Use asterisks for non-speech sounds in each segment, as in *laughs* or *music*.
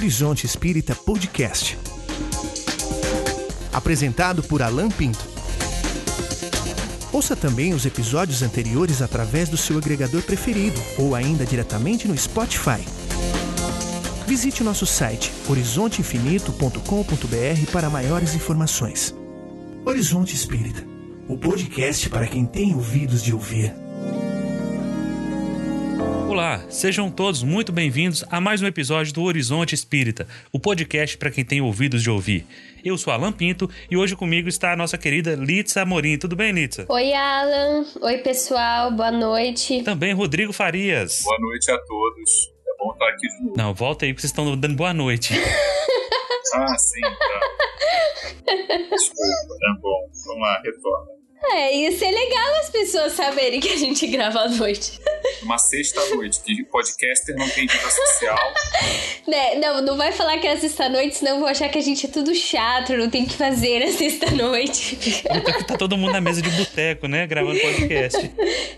Horizonte Espírita Podcast. Apresentado por Alan Pinto. Ouça também os episódios anteriores através do seu agregador preferido ou ainda diretamente no Spotify. Visite nosso site horizonteinfinito.com.br para maiores informações. Horizonte Espírita, o podcast para quem tem ouvidos de ouvir. Olá, sejam todos muito bem-vindos a mais um episódio do Horizonte Espírita, o podcast para quem tem ouvidos de ouvir. Eu sou Alan Pinto e hoje comigo está a nossa querida Litsa Amorim. Tudo bem, Litsa? Oi, Alan. Oi, pessoal. Boa noite. Também Rodrigo Farias. Boa noite a todos. É bom estar aqui de novo. Não, volta aí porque vocês estão dando boa noite. *laughs* ah, sim, tá. Desculpa, é bom. Vamos lá, retorna. É, ia ser legal as pessoas saberem que a gente grava à noite. Uma sexta-noite, que podcaster não tem vida social. *laughs* Né, não, não vai falar que é sexta-noite, senão vou achar que a gente é tudo chato, não tem que fazer a sexta-noite. Tá, tá todo mundo na mesa de boteco, né? Gravando podcast.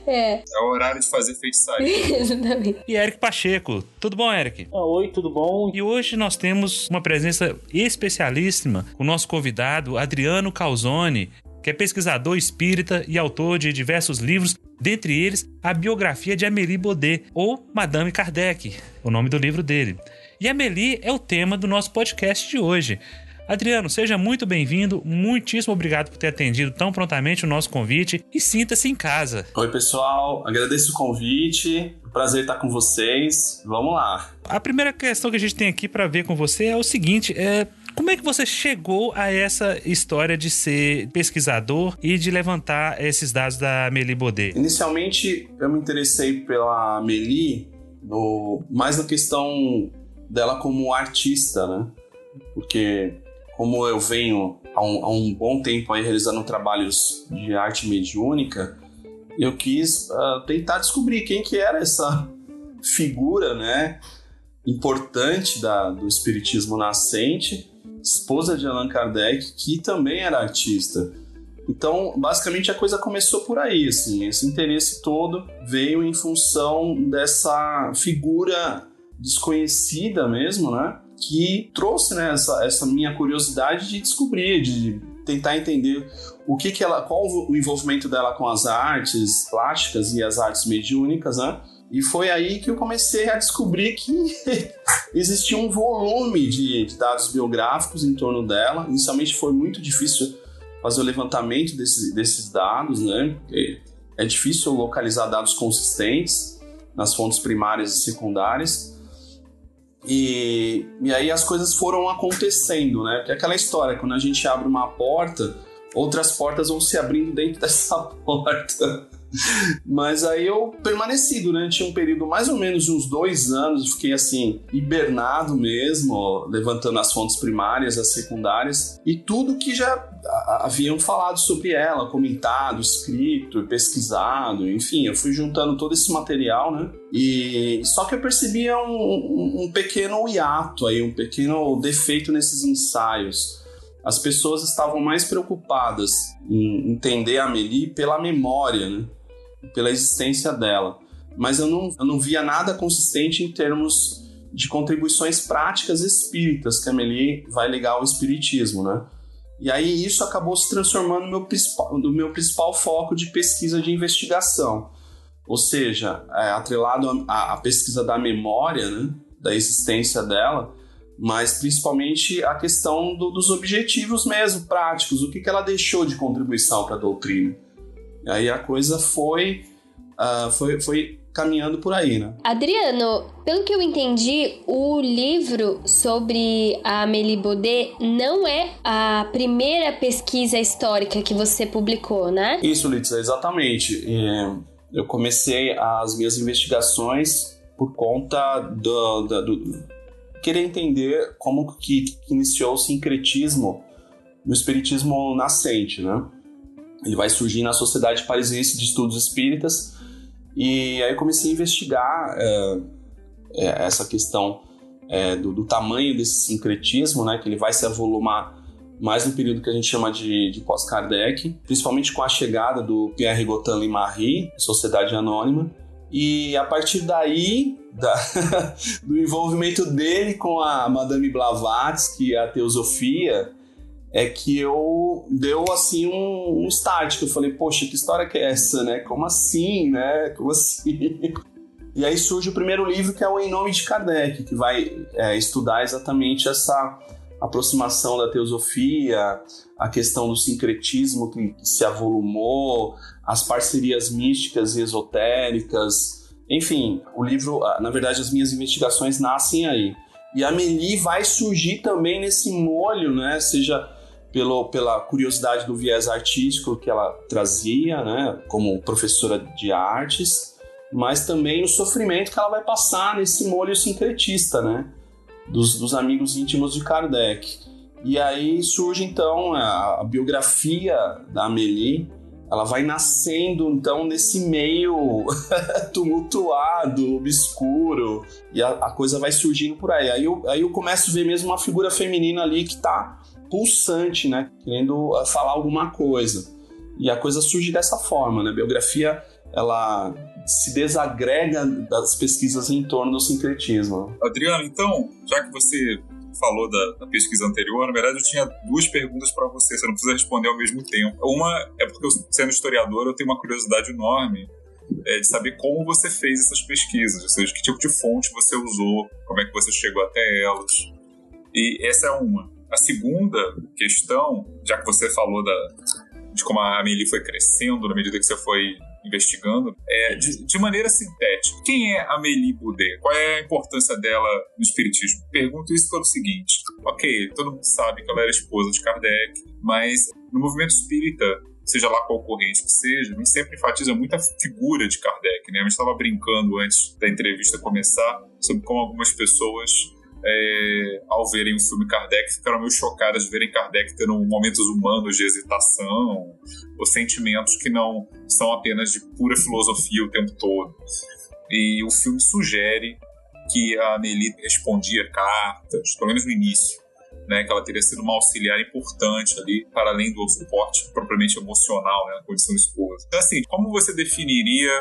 É. É o horário de fazer FaceTime. *laughs* Exatamente. E Eric Pacheco. Tudo bom, Eric? Ah, oi, tudo bom? E hoje nós temos uma presença especialíssima, o nosso convidado Adriano Calzone, que é pesquisador espírita e autor de diversos livros, dentre eles a biografia de Amélie Baudet, ou Madame Kardec, o nome do livro dele. E Amélie é o tema do nosso podcast de hoje. Adriano, seja muito bem-vindo, muitíssimo obrigado por ter atendido tão prontamente o nosso convite e sinta-se em casa. Oi, pessoal, agradeço o convite, prazer estar com vocês. Vamos lá. A primeira questão que a gente tem aqui para ver com você é o seguinte: é, como é que você chegou a essa história de ser pesquisador e de levantar esses dados da Amélie Baudet? Inicialmente, eu me interessei pela Amélie no, mais na questão dela como artista, né? Porque como eu venho há um, há um bom tempo aí realizando trabalhos de arte mediúnica, eu quis uh, tentar descobrir quem que era essa figura, né? Importante da, do espiritismo nascente esposa de Allan Kardec, que também era artista. Então, basicamente a coisa começou por aí, assim, esse interesse todo veio em função dessa figura desconhecida mesmo, né? Que trouxe né, essa, essa minha curiosidade de descobrir, de tentar entender o que, que ela, qual o envolvimento dela com as artes plásticas e as artes mediúnicas, né? E foi aí que eu comecei a descobrir que *laughs* existia um volume de, de, dados biográficos em torno dela. Inicialmente foi muito difícil fazer o levantamento desses, dados, né? É difícil localizar dados consistentes nas fontes primárias e secundárias. E, e aí as coisas foram acontecendo, né? Porque é aquela história, quando a gente abre uma porta, outras portas vão se abrindo dentro *laughs* dessa porta. Mas aí eu permaneci durante um período mais ou menos de uns dois anos, fiquei assim, hibernado mesmo, levantando as fontes primárias, as secundárias, e tudo que já haviam falado sobre ela, comentado, escrito, pesquisado, enfim, eu fui juntando todo esse material, né? E só que eu percebia um, um, um pequeno hiato aí, um pequeno defeito nesses ensaios as pessoas estavam mais preocupadas em entender a Amélie pela memória, né? Pela existência dela. Mas eu não, eu não via nada consistente em termos de contribuições práticas espíritas que a Amélie vai ligar ao espiritismo, né? E aí isso acabou se transformando no meu principal, no meu principal foco de pesquisa de investigação. Ou seja, é, atrelado à, pesquisa da memória, né, da existência dela, mas principalmente a questão do, dos objetivos mesmo, práticos, o que, que ela deixou de contribuição para a doutrina. Aí a coisa foi, uh, foi, foi caminhando por aí, né? Adriano, pelo que eu entendi, o livro sobre a Amélie Baudet não é a primeira pesquisa histórica que você publicou, né? Isso, Litza, exatamente. Eu comecei as minhas investigações por conta do, do, do querer entender como que, que iniciou o sincretismo no espiritismo nascente, né? Ele vai surgir na Sociedade Parisiense de Estudos Espíritas e aí eu comecei a investigar é, é, essa questão é, do, do, tamanho desse sincretismo, né? Que ele vai se avolumar mais no período que a gente chama de, de pós-Kardec, principalmente com a chegada do Pierre Gotin Marie, Sociedade Anônima, E a partir daí, da, *laughs* do envolvimento dele com a Madame Blavatsky, a teosofia, é que eu deu assim um, um start, que eu falei, poxa, que história que é essa, né? Como assim, né? Como assim? *laughs* E aí surge o primeiro livro, que é o Em Nome de Kardec, que vai é, estudar exatamente essa aproximação da teosofia, a questão do sincretismo que, que se avolumou, as parcerias místicas e esotéricas. Enfim, o livro, na verdade, as minhas investigações nascem aí. E a Meli vai surgir também nesse molho, né? Seja pelo, pela curiosidade do viés artístico que ela trazia, né? Como professora de artes, mas também o sofrimento que ela vai passar nesse molho sincretista, né? Dos, dos amigos íntimos de Kardec. E aí surge então a, a biografia da Amélie, ela vai nascendo então nesse meio *laughs* tumultuado, obscuro, e a, a, coisa vai surgindo por aí. Aí eu, aí eu começo a ver mesmo uma figura feminina ali que tá pulsante, né? Querendo ah, falar alguma coisa. E a coisa surge dessa forma, né? A biografia, ela se desagrega das pesquisas em torno do sincretismo. Adriano, então, já que você falou da, da, pesquisa anterior, na verdade eu tinha duas perguntas para você, você não precisa responder ao mesmo tempo. Uma é porque, eu, sendo historiador, eu tenho uma curiosidade enorme é, de saber como você fez essas pesquisas, ou seja, que tipo de fonte você usou, como é que você chegou até elas. E essa é uma. A segunda questão, já que você falou da, de como a Amelie foi crescendo na medida que você foi investigando, é, de, de, maneira sintética. Quem é Amélie Boudet? Qual é a importância dela no espiritismo? Pergunto isso pelo seguinte: ok, todo mundo sabe que ela era esposa de Kardec, mas no movimento espírita, seja lá qual corrente que seja, a gente sempre enfatiza muito a figura de Kardec. Né? A gente estava brincando antes da entrevista começar sobre como algumas pessoas é, ao verem o filme Kardec, ficaram meio chocadas de verem Kardec tendo momentos humanos de hesitação, ou sentimentos que não são apenas de pura filosofia o tempo todo. E o filme sugere que a Amélie respondia cartas, pelo menos no início, né, que ela teria sido uma auxiliar importante ali, para além do suporte propriamente emocional né, na condição de esposa. Então, assim, como você definiria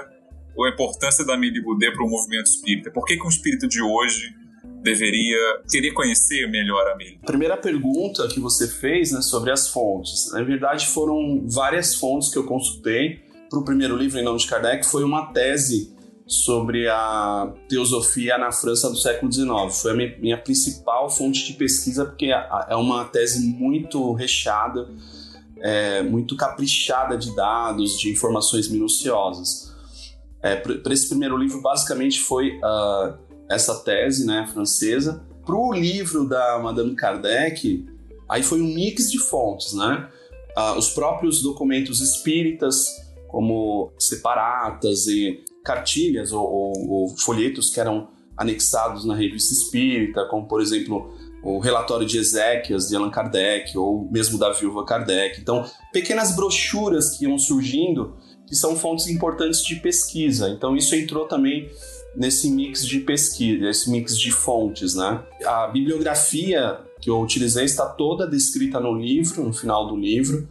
a importância da Amélie Boudet para o movimento espírita? Por que, que um espírito de hoje deveria querer conhecer melhor a Mili? Primeira pergunta que você fez né, sobre as fontes. Na verdade, foram várias fontes que eu consultei. Para o primeiro livro, Em Nome de Kardec, foi uma tese sobre a teosofia na França do século XIX. Foi a minha, minha principal fonte de pesquisa, porque é, é uma tese muito recheada, é, muito caprichada de dados, de informações minuciosas. É, para esse primeiro livro, basicamente foi uh, essa tese né, francesa. Para o livro da Madame Kardec, aí foi um mix de fontes, né? Ah, os próprios documentos espíritas, como separatas e cartilhas ou, ou, ou, folhetos que eram anexados na revista espírita, como por exemplo o relatório de Ezequias de Allan Kardec ou mesmo da viúva Kardec. Então, pequenas brochuras que iam surgindo que são fontes importantes de pesquisa. Então, isso entrou também nesse mix de pesquisa, esse mix de fontes, né? A bibliografia que eu utilizei está toda descrita no livro, no final do livro.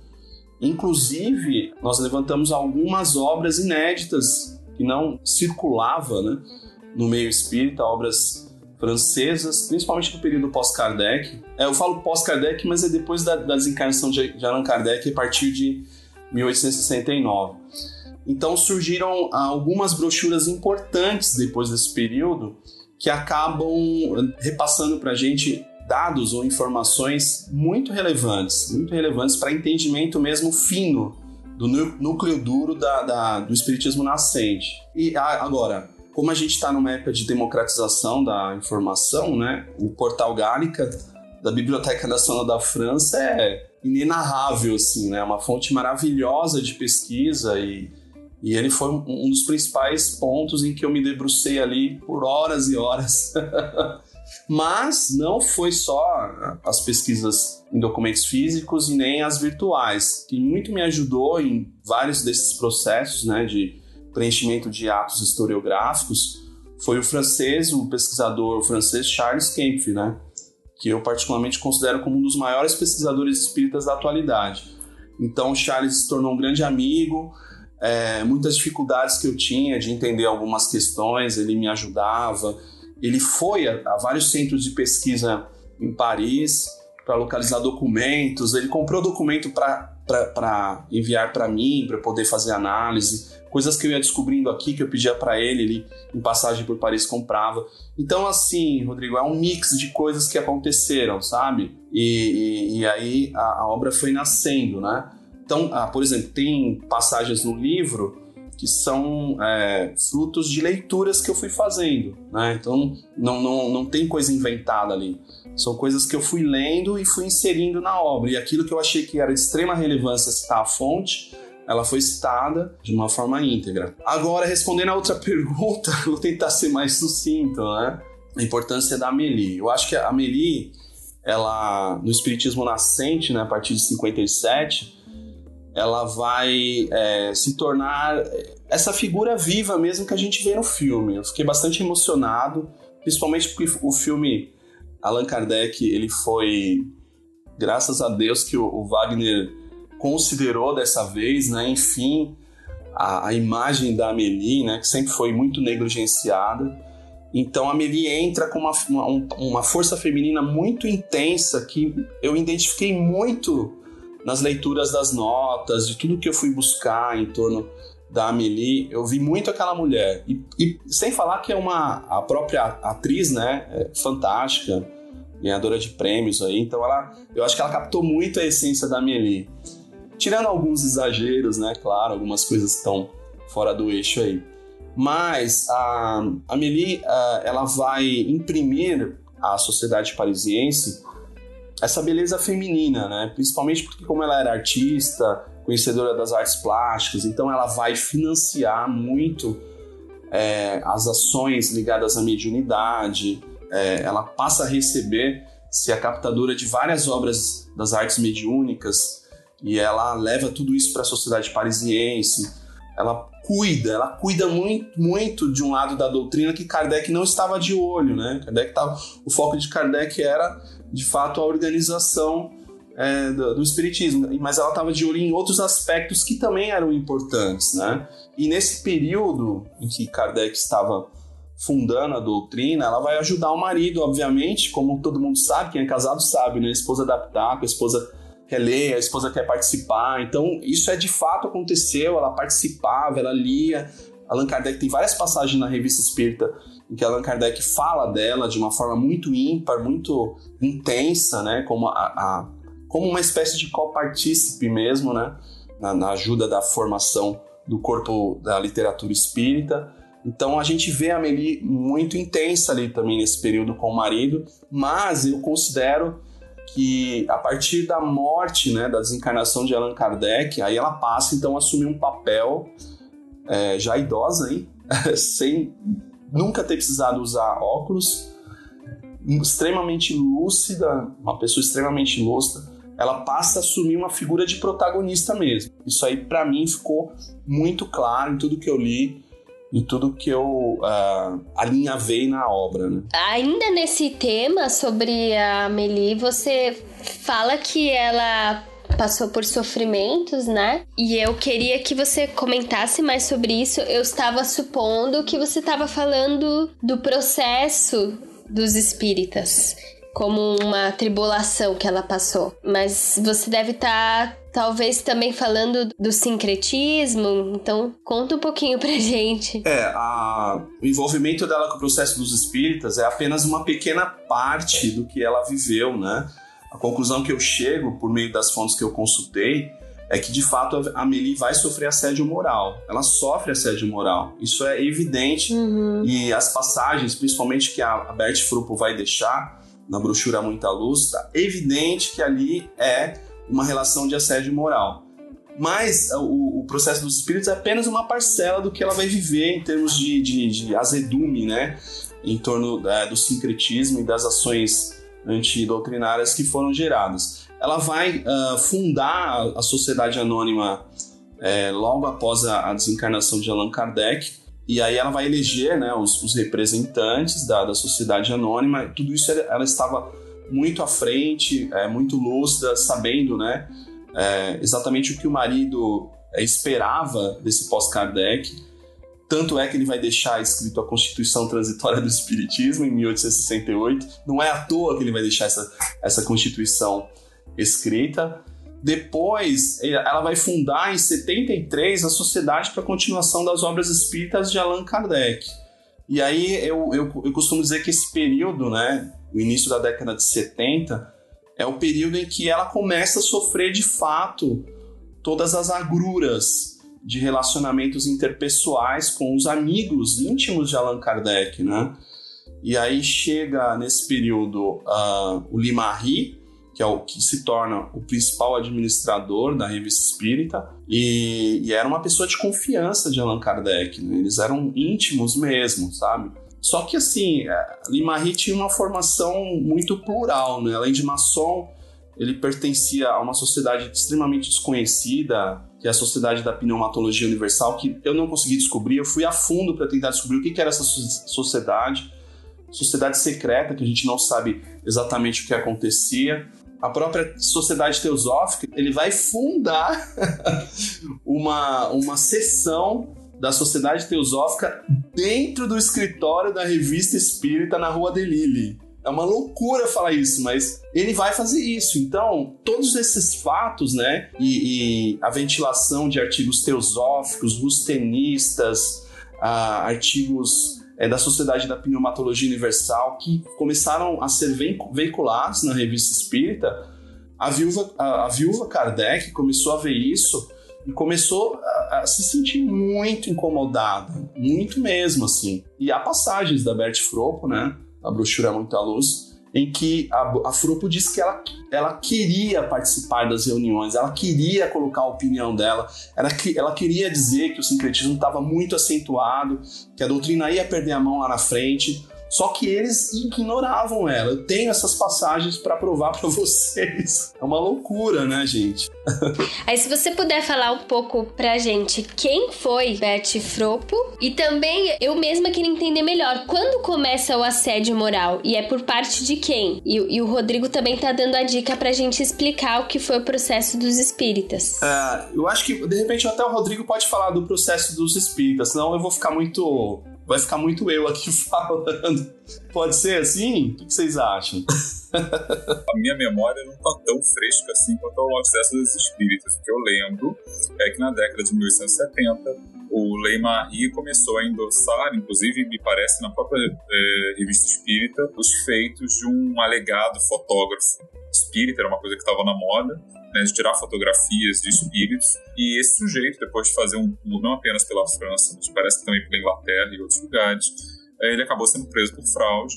Inclusive, nós levantamos algumas obras inéditas que não circulavam né, no meio espírita, obras francesas, principalmente no período pós-Kardec. É, eu falo pós-Kardec, mas é depois da, da desencarnação de Allan Kardec, a partir de 1869. Então surgiram algumas brochuras importantes depois desse período que acabam repassando para a gente dados ou informações muito relevantes, muito relevantes para entendimento mesmo fino do núcleo duro da, da, do espiritismo nascente. E agora, como a gente está numa época de democratização da informação, né, o portal Gálica da Biblioteca Nacional da França é inenarrável, assim, né, uma fonte maravilhosa de pesquisa e e ele foi um, dos principais pontos em que eu me debrucei ali por horas e horas. *laughs* Mas não foi só as pesquisas em documentos físicos e nem as virtuais. Quem muito me ajudou em vários desses processos né, de preenchimento de atos historiográficos foi o francês, o pesquisador francês Charles Kempf, né, que eu particularmente considero como um dos maiores pesquisadores espíritas da atualidade. Então, Charles se tornou um grande amigo, é, muitas dificuldades que eu tinha de entender algumas questões, ele me ajudava. Ele foi a, a vários centros de pesquisa em Paris para localizar documentos, ele comprou documento para enviar para mim, para poder fazer análise, coisas que eu ia descobrindo aqui que eu pedia para ele, ele em passagem por Paris comprava. Então, assim, Rodrigo, é um mix de coisas que aconteceram, sabe? E, e, e aí a, a obra foi nascendo, né? Então, ah, por exemplo, tem passagens no livro que são é, frutos de leituras que eu fui fazendo, né? Então, não, não, não tem coisa inventada ali. São coisas que eu fui lendo e fui inserindo na obra. E aquilo que eu achei que era de extrema relevância citar a fonte, ela foi citada de uma forma íntegra. Agora, respondendo a outra *laughs* pergunta, vou tentar ser mais sucinto, né? A importância da Amélie. Eu acho que a Amélie, ela, no Espiritismo Nascente, né, a partir de 57, ela vai é, se tornar essa figura viva mesmo que a gente vê no filme. Eu fiquei bastante emocionado, principalmente porque o filme Allan Kardec ele foi, graças a Deus que o, Wagner considerou dessa vez, né? Enfim, a, a imagem da Amélie, né? Que sempre foi muito negligenciada. Então a Amélie entra com uma, uma, uma força feminina muito intensa que eu identifiquei muito nas leituras das notas, de tudo que eu fui buscar em torno da Amélie, eu vi muito aquela mulher. E, e, sem falar que é uma a própria atriz, né, é fantástica, ganhadora de prêmios aí. Então ela, eu acho que ela captou muito a essência da Amélie. Tirando alguns exageros, né, claro, algumas coisas estão fora do eixo aí. Mas a Amélie, ela vai imprimir à sociedade parisiense essa beleza feminina, né? Principalmente porque como ela era artista, conhecedora das artes plásticas, então ela vai financiar muito é, as ações ligadas à mediunidade, é, ela passa a receber se a captadora de várias obras das artes mediúnicas e ela leva tudo isso para a sociedade parisiense. Ela cuida, ela cuida muito, muito de um lado da doutrina que Kardec não estava de olho, né? Kardec tava, o foco de Kardec era de fato a organização é, do, do, espiritismo, mas ela estava de olho em outros aspectos que também eram importantes, né? E nesse período em que Kardec estava fundando a doutrina, ela vai ajudar o marido, obviamente, como todo mundo sabe, quem é casado sabe, né? A esposa adaptar, a esposa quer ler, a esposa quer participar. Então, isso é de fato aconteceu, ela participava, ela lia. Allan Kardec tem várias passagens na revista Espírita em que Allan Kardec fala dela de uma forma muito ímpar, muito intensa, né? Como, a, a como uma espécie de copartícipe mesmo, né? Na, na, ajuda da formação do corpo da literatura espírita. Então a gente vê a Amélie muito intensa ali também nesse período com o marido, mas eu considero que a partir da morte, né, da desencarnação de Allan Kardec, aí ela passa então a assumir um papel é, já idosa, hein? *laughs* sem nunca ter precisado usar óculos, extremamente lúcida, uma pessoa extremamente lúcida, ela passa a assumir uma figura de protagonista mesmo. Isso aí para mim ficou muito claro em tudo que eu li e tudo que eu uh, alinhavei na obra. Né? Ainda nesse tema sobre a Amélie, você fala que ela passou por sofrimentos, né? E eu queria que você comentasse mais sobre isso. Eu estava supondo que você estava falando do processo dos espíritas como uma tribulação que ela passou. Mas você deve estar, tá, talvez, também falando do sincretismo. Então, conta um pouquinho pra *laughs* gente. É, a... o envolvimento dela com o processo dos espíritas é apenas uma pequena parte do que ela viveu, né? A conclusão que eu chego, por meio das fontes que eu consultei, é que de fato a Amelie vai sofrer assédio moral. Ela sofre assédio moral. Isso é evidente. Uhum. E as passagens, principalmente que a Bert Frupo vai deixar na brochura Muita Luz, tá evidente que ali é uma relação de assédio moral. Mas o, o, processo dos espíritos é apenas uma parcela do que ela vai viver em termos de, de, de azedume, né? Em torno é, do sincretismo e das ações antidoutrinárias que foram geradas. Ela vai uh, fundar a Sociedade Anônima é, logo após a, a, desencarnação de Allan Kardec, e aí ela vai eleger né, os, os representantes da, da Sociedade Anônima, tudo isso ela estava muito à frente, é, muito lúcida, sabendo né, é, exatamente o que o marido é, esperava desse pós-Kardec. Tanto é que ele vai deixar escrito a Constituição Transitória do Espiritismo em 1868. Não é à toa que ele vai deixar essa, essa Constituição escrita. Depois, ela vai fundar em 73 a Sociedade para a Continuação das Obras Espíritas de Allan Kardec. E aí eu, eu, eu costumo dizer que esse período, né, o início da década de 70, é o período em que ela começa a sofrer de fato todas as agruras de relacionamentos interpessoais com os amigos íntimos de Allan Kardec, né? E aí chega nesse período uh, o Limarri, que é o que se torna o principal administrador da revista Espírita, e, e era uma pessoa de confiança de Allan Kardec, né? eles eram íntimos mesmo, sabe? Só que assim, Limarie tinha uma formação muito plural, né? Além de maçom, ele pertencia a uma sociedade extremamente desconhecida, que é a Sociedade da Pneumatologia Universal, que eu não consegui descobrir. Eu fui a fundo para tentar descobrir o que era essa sociedade. Sociedade secreta, que a gente não sabe exatamente o que acontecia a própria Sociedade Teosófica, ele vai fundar *laughs* uma, uma seção da Sociedade Teosófica dentro do escritório da Revista Espírita na Rua de Lille. É uma loucura falar isso, mas ele vai fazer isso. Então, todos esses fatos, né, e, e a ventilação de artigos teosóficos, rustenistas, ah, artigos é, da Sociedade da Pneumatologia Universal, que começaram a ser veiculados na revista Espírita, a viúva, a, a viúva Kardec começou a ver isso e começou a, a, se sentir muito incomodada, muito mesmo, assim. E há passagens da Bert Fropo, né, a brochura Muita Luz, em que a, a Frupo disse que ela, ela queria participar das reuniões, ela queria colocar a opinião dela, ela, ela queria dizer que o sincretismo estava muito acentuado, que a doutrina ia perder a mão lá na frente, só que eles ignoravam ela. Eu tenho essas passagens para provar para *laughs* vocês. É uma loucura, né, gente? *laughs* Aí, se você puder falar um pouco pra gente quem foi Bert Fropo e também eu mesma queria entender melhor quando começa o assédio moral e é por parte de quem? E, e o Rodrigo também tá dando a dica pra gente explicar o que foi o processo dos espíritas. É, eu acho que de repente até o Rodrigo pode falar do processo dos espíritas, senão eu vou ficar muito vai ficar muito eu aqui *laughs* falando. Pode ser assim? O que vocês acham? a minha memória não está tão fresca assim quanto ao acesso dos espíritos. O que eu lembro é que na década de 1870 o Lei Marie começou a endossar, inclusive me parece na própria é, revista espírita, os feitos de um alegado fotógrafo espírita, era uma coisa que estava na moda, né, de tirar fotografias de espíritos. E esse sujeito, depois de fazer um tour não apenas pela França, mas parece que também pela Inglaterra e outros lugares, é, ele acabou sendo preso por fraude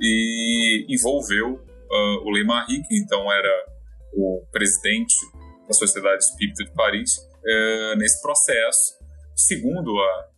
e envolveu uh, o Lei Marie, que então era o presidente da Sociedade Espírita de Paris, uh, nesse processo. Segundo a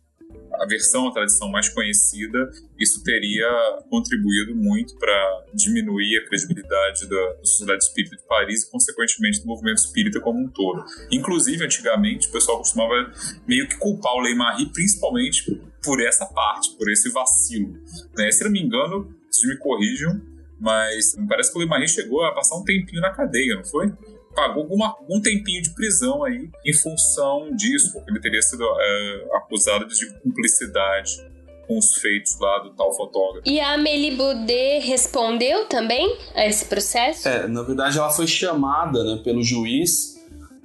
a versão, a tradição mais conhecida, isso teria contribuído muito para diminuir a credibilidade da, Sociedade Espírita de Paris e, consequentemente, do movimento espírita como um todo. Inclusive, antigamente, o pessoal costumava meio que culpar o Lei Marie, principalmente por essa parte, por esse vacilo. Né? Se não me engano, vocês me corrijam, mas parece que o Lei Marie chegou a passar um tempinho na cadeia, não foi? Pagou alguma, algum tempinho de prisão aí em função disso, porque ele teria sido é, acusado de cumplicidade com os feitos lá do tal fotógrafo. E a Amélie Baudet respondeu também a esse processo? É, na verdade ela foi chamada né, pelo juiz,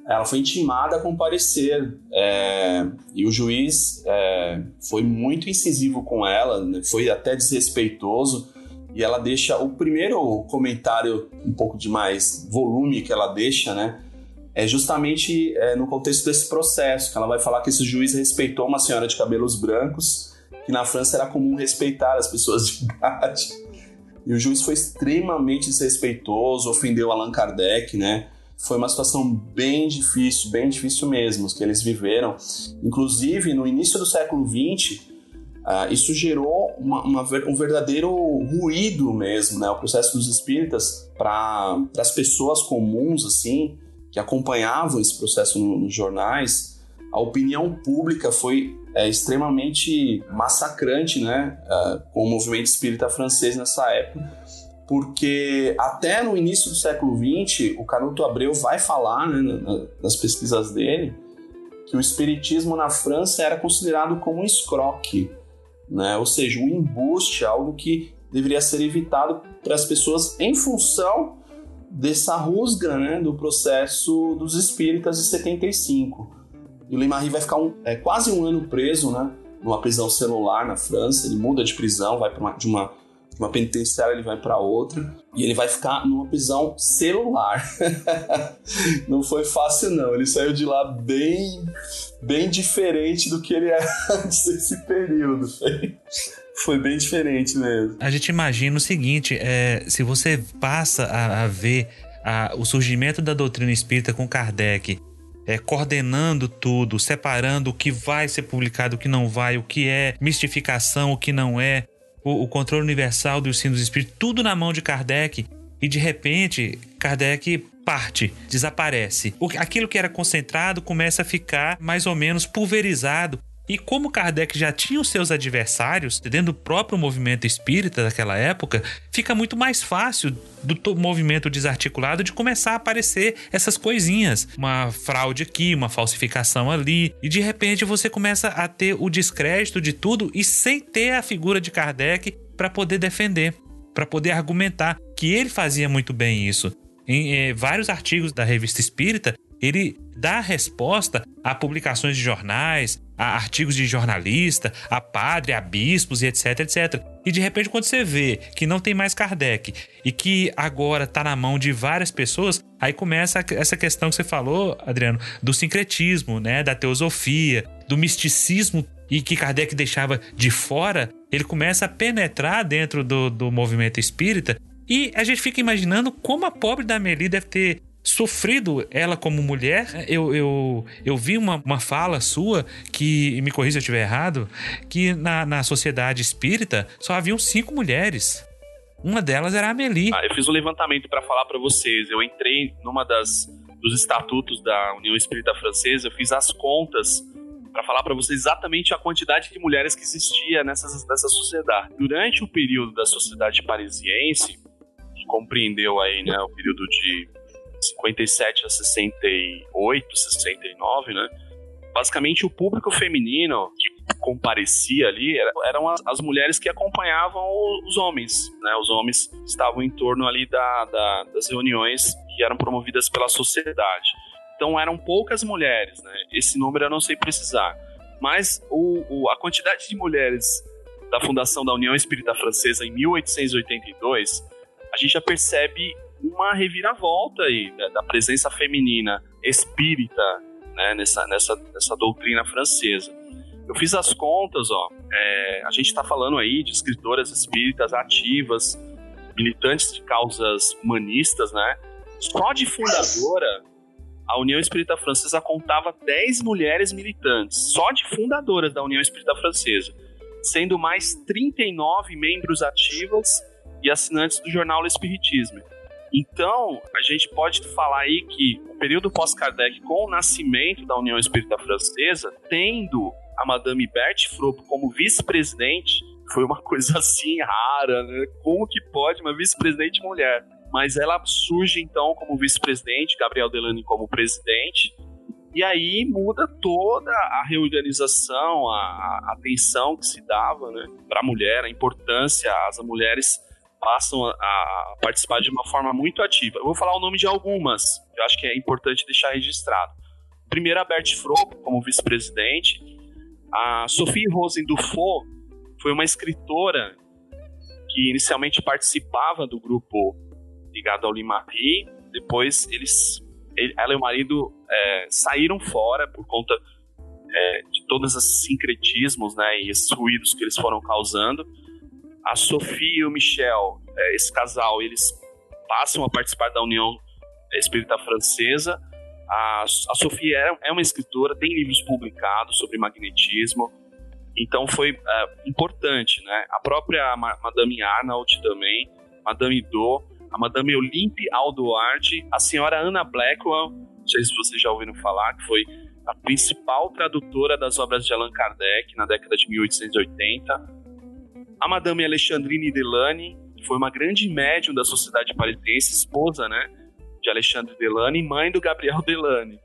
ela foi intimada a comparecer é, e o juiz é, foi muito incisivo com ela, né, foi até desrespeitoso e ela deixa o primeiro comentário um pouco de mais volume que ela deixa, né? É justamente é, no contexto desse processo, que ela vai falar que esse juiz respeitou uma senhora de cabelos brancos, que na França era comum respeitar as pessoas de idade. E o juiz foi extremamente desrespeitoso, ofendeu Allan Kardec, né? Foi uma situação bem difícil, bem difícil mesmo, que eles viveram. Inclusive, no início do século XX, Uh, isso gerou uma, uma, um verdadeiro ruído mesmo, né? O processo dos espíritas para as pessoas comuns, assim, que acompanhavam esse processo no, nos jornais, a opinião pública foi é, extremamente massacrante, né? Uh, com o movimento espírita francês nessa época, porque até no início do século XX, o Canuto Abreu vai falar, né, nas pesquisas dele, que o espiritismo na França era considerado como um escroque, né? ou seja, um embuste, algo que deveria ser evitado para as pessoas em função dessa rusga né, do processo dos espíritas de 75. E o Lemarie vai ficar um, é, quase um ano preso, né, numa prisão celular na França. Ele muda de prisão, vai uma, de uma de uma penitenciária ele vai para outra e ele vai ficar numa prisão celular. *laughs* não foi fácil não, ele saiu de lá bem bem diferente do que ele era *laughs* antes desse período. Foi bem diferente mesmo. A gente imagina o seguinte: é, se você passa a, a ver a, o surgimento da doutrina espírita com Kardec, é, coordenando tudo, separando o que vai ser publicado, o que não vai, o que é mistificação, o que não é, o, o controle universal dos espíritos, tudo na mão de Kardec. E de repente, Kardec parte, desaparece. Aquilo que era concentrado começa a ficar mais ou menos pulverizado e como Kardec já tinha os seus adversários dentro do próprio movimento espírita daquela época, fica muito mais fácil do movimento desarticulado de começar a aparecer essas coisinhas. Uma fraude aqui, uma falsificação ali. E de repente você começa a ter o descrédito de tudo e sem ter a figura de Kardec para poder defender, para poder argumentar. Que ele fazia muito bem isso. Em eh, vários artigos da revista Espírita, ele dá resposta a publicações de jornais, a artigos de jornalista, a padre, a bispos e etc, etc. E de repente, quando você vê que não tem mais Kardec e que agora está na mão de várias pessoas, aí começa essa questão que você falou, Adriano, do sincretismo, né, da teosofia, do misticismo e que Kardec deixava de fora, ele começa a penetrar dentro do, do movimento espírita e a gente fica imaginando como a pobre da Amélie deve ter sofrido ela como mulher. Eu, eu, eu vi uma, uma fala sua, que me corrija se eu estiver errado, que na, na sociedade espírita só haviam cinco mulheres. Uma delas era a Amélie. Ah, eu fiz um levantamento para falar para vocês. Eu entrei numa das dos estatutos da União Espírita Francesa, eu fiz as contas para falar para vocês exatamente a quantidade de mulheres que existia nessa, nessa sociedade. Durante o período da sociedade parisiense, compreendeu aí, né, o período de 57 a 68, 69, né? Basicamente, o público feminino que comparecia ali eram as, as mulheres que acompanhavam os homens, né? Os homens estavam em torno ali da, da, das reuniões que eram promovidas pela sociedade. Então, eram poucas mulheres, né? Esse número eu não sei precisar. Mas o, o, a quantidade de mulheres da fundação da União Espírita Francesa em 1882, a gente já percebe uma reviravolta aí da, da presença feminina espírita né, nessa, nessa, nessa doutrina francesa. Eu fiz as contas, ó. É, a gente está falando aí de escritoras espíritas ativas, militantes de causas humanistas, né? Só de fundadora, a União Espírita Francesa contava 10 mulheres militantes, só de fundadoras da União Espírita Francesa, sendo mais 39 membros ativos e assinantes do jornal L'Espiritisme. Então, a gente pode falar aí que o período pós-Kardec, com o nascimento da União Espírita Francesa, tendo a Madame Berthe Fropo como vice-presidente, foi uma *laughs* coisa assim rara, né? Como que pode uma vice-presidente mulher? Mas ela surge então como vice-presidente, Gabriel Delany como presidente, e aí muda toda a reorganização, a, a atenção que se dava né, para a mulher, a importância, as mulheres passam a, participar de uma forma muito ativa. Eu vou falar o nome de algumas, eu acho que é importante deixar registrado. Primeiro, a Bertie Fropo, como vice-presidente. A Sophie Rosen Dufault foi uma escritora que inicialmente participava do grupo ligado ao Limari. Depois, eles, ele, ela e o marido é, saíram fora por conta é, de todos esses sincretismos né, e esses ruídos que eles foram causando a Sofia e o Michel, é, esse casal, eles passam a participar da União Espírita Francesa. A, a Sofia é, é uma escritora, tem livros publicados sobre magnetismo, então foi é, importante, né? A própria Madame Arnault também, Madame Do, a Madame Olympe Alduarte, a senhora Anna Blackwell, não sei se vocês já ouviram falar, que foi a principal tradutora das obras de Allan Kardec na década de 1880 a Madame Alexandrine Delany, que foi uma grande médium da sociedade paritense, esposa, né, de Alexandre Delany, mãe do Gabriel *laughs* Delany.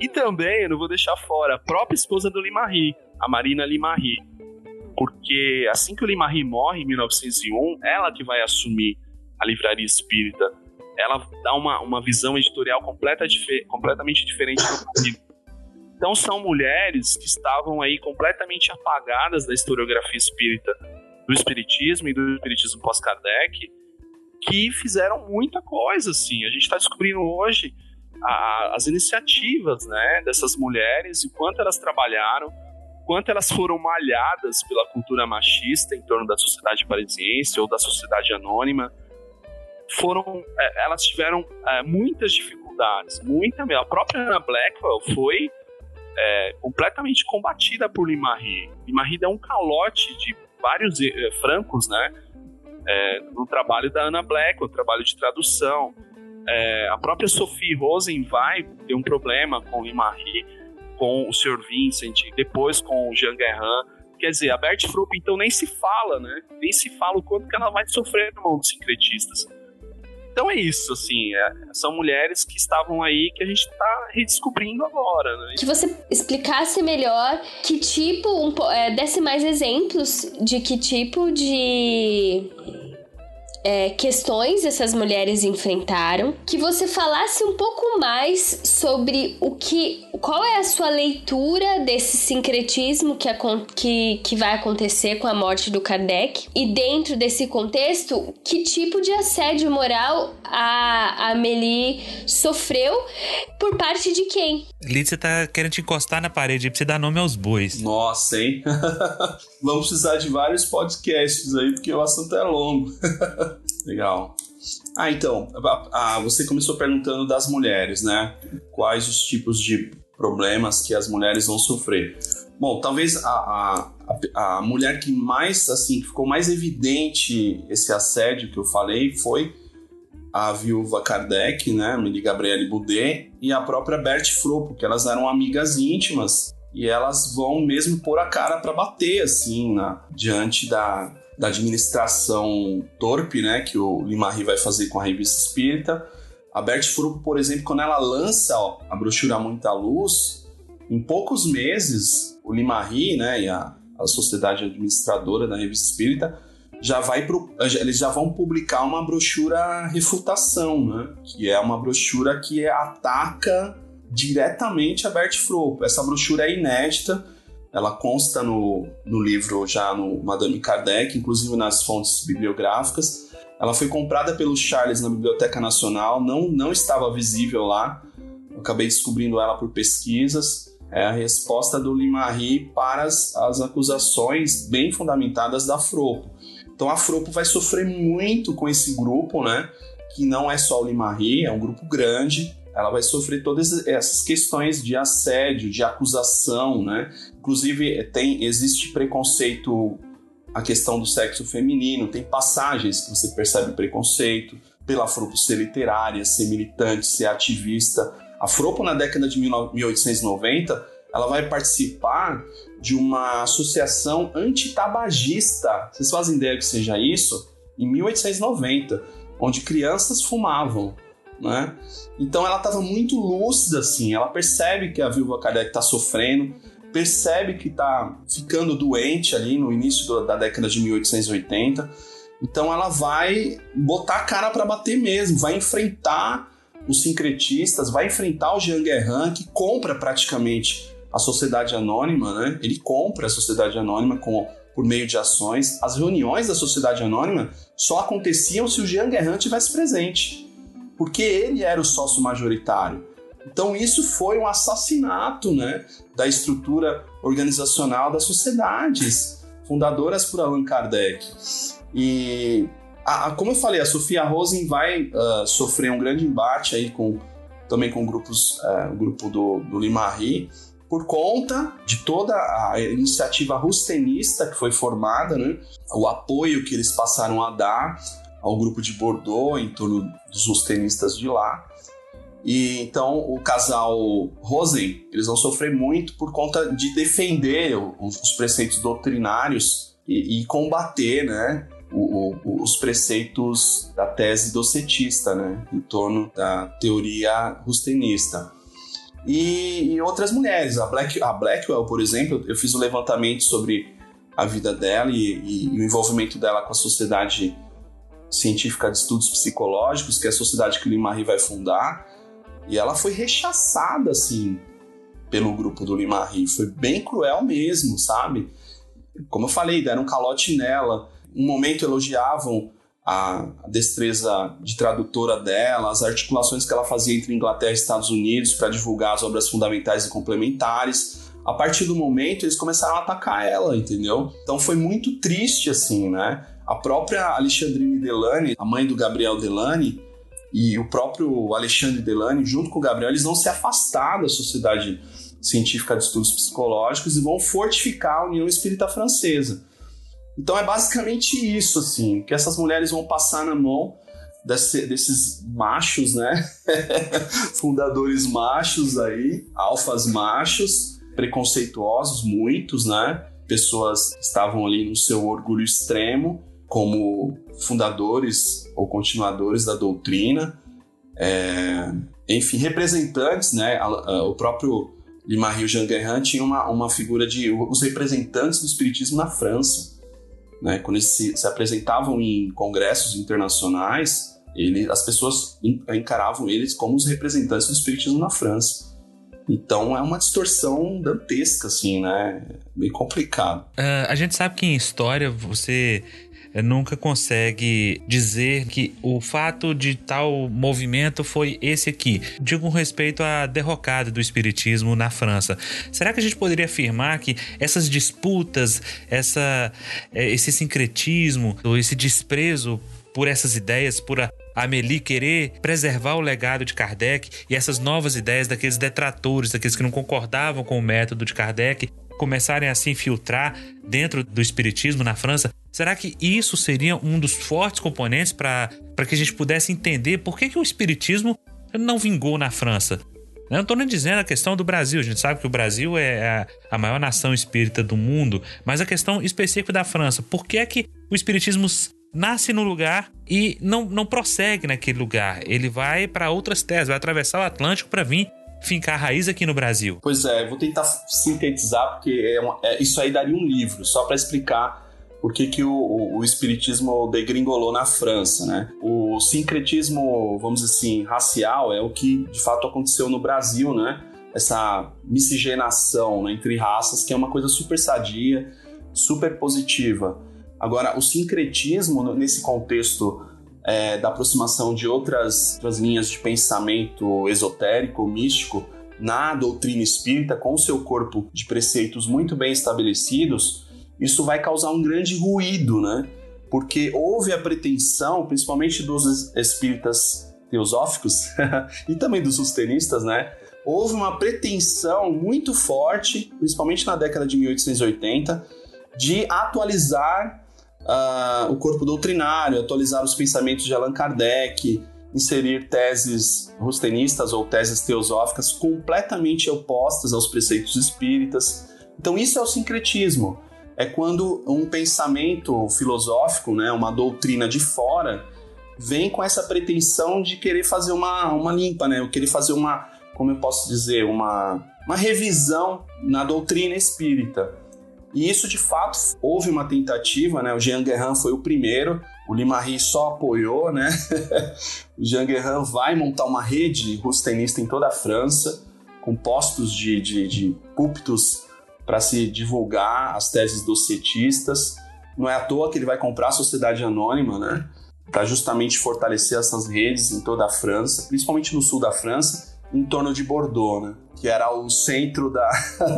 E também, eu não vou deixar fora, a própria esposa do Limarri, a Marina Limarri. Porque assim que o Limarri morre, em 1901, ela que vai assumir a livraria espírita. Ela dá uma, uma visão editorial completa, completamente diferente do marido. Então são mulheres que estavam aí completamente apagadas da historiografia espírita, do espiritismo e do espiritismo pós-Kardec, que fizeram muita coisa, assim. A gente está descobrindo hoje a, as iniciativas, né, dessas mulheres, e quanto elas trabalharam, quanto elas foram malhadas pela cultura machista em torno da sociedade parisiense ou da sociedade anônima, foram, é, elas tiveram é, muitas dificuldades, muita A própria Anna Blackwell foi é, completamente combatida por Limarri. Limarri deu um calote de vários é, francos, né? É, no trabalho da Ana Black, o trabalho de tradução. É, a própria Sophie Rosen vai ter um problema com o Limarri, com o Sr. Vincent, depois com o Jean Guerrin. Quer dizer, a Bert Frupp, então, nem se fala, né? Nem se fala o quanto que ela vai sofrer na mão dos sincretistas. Então é isso, assim, é, são mulheres que estavam aí que a gente está redescobrindo agora, né? Que você explicasse melhor que tipo, um, é, desse mais exemplos de que tipo de é, questões essas mulheres enfrentaram, que você falasse um pouco mais sobre o que, qual é a sua leitura desse sincretismo que, que, que vai acontecer com a morte do Kardec e dentro desse contexto, que tipo de assédio moral a, a Meli sofreu por parte de quem? Lidia, você tá querendo te encostar na parede pra você dar nome aos bois. Nossa, hein? *laughs* Vamos precisar de vários podcasts aí, porque o assunto é longo. *laughs* Legal. Ah, então, você começou perguntando das mulheres, né? Quais os tipos de problemas que as mulheres vão sofrer. Bom, talvez a, a, a mulher que mais, assim, ficou mais evidente esse assédio que eu falei foi a viúva Kardec, né, Mili Gabriele Boudet, e a própria Bertie Fro, porque elas eram amigas íntimas e elas vão mesmo pôr a cara para bater, assim, na, diante da, da administração torpe, né, que o Limarri vai fazer com a revista Espírita. A Bert Frupo, por exemplo, quando ela lança ó, a brochura Muita Luz, em poucos meses, o Limarri, né, e a, a sociedade administradora da revista Espírita já vai pro, eles já vão publicar uma brochura refutação, né, que é uma brochura que ataca diretamente a Bert Frupo. Essa brochura é inédita, ela consta no, no livro já no Madame Kardec, inclusive nas fontes bibliográficas. Ela foi comprada pelo Charles na Biblioteca Nacional, não, não estava visível lá. Eu acabei descobrindo ela por pesquisas. É a resposta do Limarri para as, as acusações bem fundamentadas da Fropo. Então a Fropo vai sofrer muito com esse grupo, né? Que não é só o Limarri, é um grupo grande ela vai sofrer todas essas questões de assédio, de acusação, né? Inclusive, tem, existe preconceito a questão do sexo feminino, tem passagens que você percebe preconceito pela Fropo ser literária, ser militante, ser ativista. A Fropo, na década de 1890, ela vai participar de uma associação antitabagista. Vocês fazem ideia que seja isso? Em 1890, onde crianças fumavam né? Então ela estava muito lúcida, assim. Ela percebe que a viúva Kardec está sofrendo, percebe que está ficando doente ali no início da década de 1880. Então ela vai botar a cara para bater mesmo, vai enfrentar os sincretistas, vai enfrentar o Jean Guerrin, que compra praticamente a Sociedade Anônima, né? Ele compra a Sociedade Anônima com, por meio de ações. As reuniões da Sociedade Anônima só aconteciam se o Jean Guerrin tivesse presente porque ele era o sócio majoritário. Então isso foi um assassinato, né, da estrutura organizacional das sociedades fundadoras por Allan Kardec. E a, a, como eu falei, a Sofia Rosen vai uh, sofrer um grande embate aí com também com grupos, uh, o grupo do, do Limarri, por conta de toda a iniciativa rustenista que foi formada, né? o apoio que eles passaram a dar ao grupo de Bordeaux, em torno dos rustenistas de lá. E então o casal Rosen, eles vão sofrer muito por conta de defender os, os preceitos doutrinários e, e combater, né, o, o, os preceitos da tese docetista, né, em torno da teoria rustenista. e, e outras mulheres. A, Black, a Blackwell, por exemplo, eu fiz um levantamento sobre a vida dela e, e, e o envolvimento dela com a Sociedade Científica de Estudos Psicológicos, que é a sociedade que o Limarie vai fundar, e ela foi rechaçada, assim, pelo grupo do Limarie. Foi bem cruel mesmo, sabe? Como eu falei, deram um calote nela. Um momento elogiavam a destreza de tradutora dela, as articulações que ela fazia entre Inglaterra e Estados Unidos para divulgar as obras fundamentais e complementares. A partir do momento, eles começaram a atacar ela, entendeu? Então foi muito triste, assim, né? A própria Alexandrine Delany, a mãe do Gabriel Delany, e o próprio Alexandre Delany, junto com o Gabriel, eles vão se afastar da Sociedade Científica de Estudos Psicológicos e vão fortificar a União Espírita Francesa. Então é basicamente isso, assim, que essas mulheres vão passar na mão desse, desses machos, né? *laughs* Fundadores machos aí, alfas machos, preconceituosos, muitos, né? Pessoas que estavam ali no seu orgulho extremo, como fundadores ou continuadores da doutrina, é, enfim, representantes, né? O próprio Limar Rio Jean Guerrin tinha uma, uma figura de os representantes do espiritismo na França né? Quando eles se, se apresentavam em congressos internacionais, ele, as pessoas encaravam eles como os representantes do espiritismo na França. Então é uma distorção dantesca, assim, né? Bem complicado. Uh, a gente sabe que em história você nunca consegue dizer que o fato de tal movimento foi esse aqui. Digo com respeito à derrocada do espiritismo na França. Será que a gente poderia afirmar que essas disputas, essa, eh, esse sincretismo, esse desprezo por essas ideias, por a Amélie querer preservar o legado de Kardec e essas novas ideias daqueles detratores, daqueles que não concordavam com o método de Kardec, começarem a se infiltrar dentro do espiritismo na França, será que isso seria um dos fortes componentes para que a gente pudesse entender por que, que o espiritismo não vingou na França? Eu não estou nem dizendo a questão do Brasil, a gente sabe que o Brasil é a, maior nação espírita do mundo, mas a questão específica da França, por que é que o espiritismo nasce no lugar e não, não prossegue naquele lugar? Ele vai para outras terras, vai atravessar o Atlântico para vir fincar raiz aqui no Brasil? Pois é, vou tentar sintetizar, porque é uma, é, isso aí daria um livro, só para explicar por que, que o, o, o, espiritismo degringolou na França, né? O sincretismo, vamos dizer assim, racial é o que de fato aconteceu no Brasil, né? Essa miscigenação né, entre raças, que é uma coisa super sadia, super positiva. Agora, o sincretismo, nesse contexto é, da aproximação de outras, outras linhas de pensamento esotérico, místico, na doutrina espírita, com seu corpo de preceitos muito bem estabelecidos, isso vai causar um grande ruído, né? Porque houve a pretensão, principalmente dos espíritas teosóficos *laughs* e também dos sustenistas, né? Houve uma pretensão muito forte, principalmente na década de 1880, de atualizar uh, o corpo doutrinário, atualizar os pensamentos de Allan Kardec, inserir teses rustenistas ou teses teosóficas completamente opostas aos preceitos espíritas. Então, isso é o sincretismo. É quando um pensamento filosófico, né, uma doutrina de fora, vem com essa pretensão de querer fazer uma, uma limpa, né? querer fazer uma, como eu posso dizer, uma, uma revisão na doutrina espírita. E isso, de fato, houve uma tentativa, né? O Jean Guerrin foi o primeiro, o Limarie só apoiou, né? *laughs* o Jean Guerrin vai montar uma rede rustenista em toda a França, com postos de, de, de púlpitos para se divulgar as teses docetistas. Não é à toa que ele vai comprar a Sociedade Anônima, né? Para justamente fortalecer essas redes em toda a França, principalmente no sul da França, em torno de Bordeaux, né? que era o centro da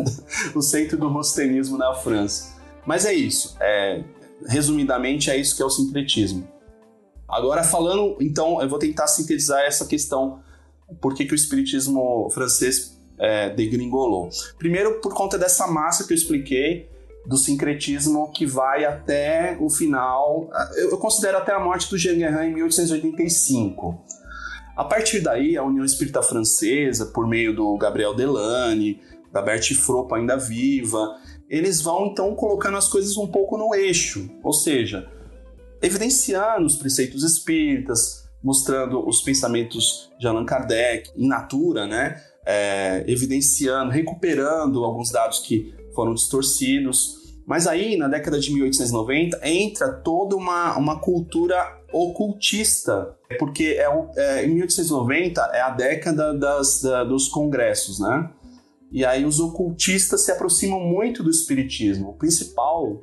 *laughs* o centro do rostenismo na França. Mas é isso. É, resumidamente é isso que é o sincretismo. Agora falando, então, eu vou tentar sintetizar essa questão por que, que o espiritismo francês é, degringolou. Primeiro, por conta dessa massa que eu expliquei do sincretismo que vai até o final, eu considero até a morte do Jean Guerrin em 1885. A partir daí, a União Espírita Francesa, por meio do Gabriel Delane, da Bertie Fropo ainda viva, eles vão então colocando as coisas um pouco no eixo, ou seja, evidenciando os preceitos espíritas, mostrando os pensamentos de Allan Kardec in natura, né? é, evidenciando, recuperando alguns dados que foram distorcidos. Mas aí, na década de 1890, entra toda uma, uma cultura ocultista, porque é, é, em 1890 é a década das, da, dos congressos, né? E aí os ocultistas se aproximam muito do espiritismo. O principal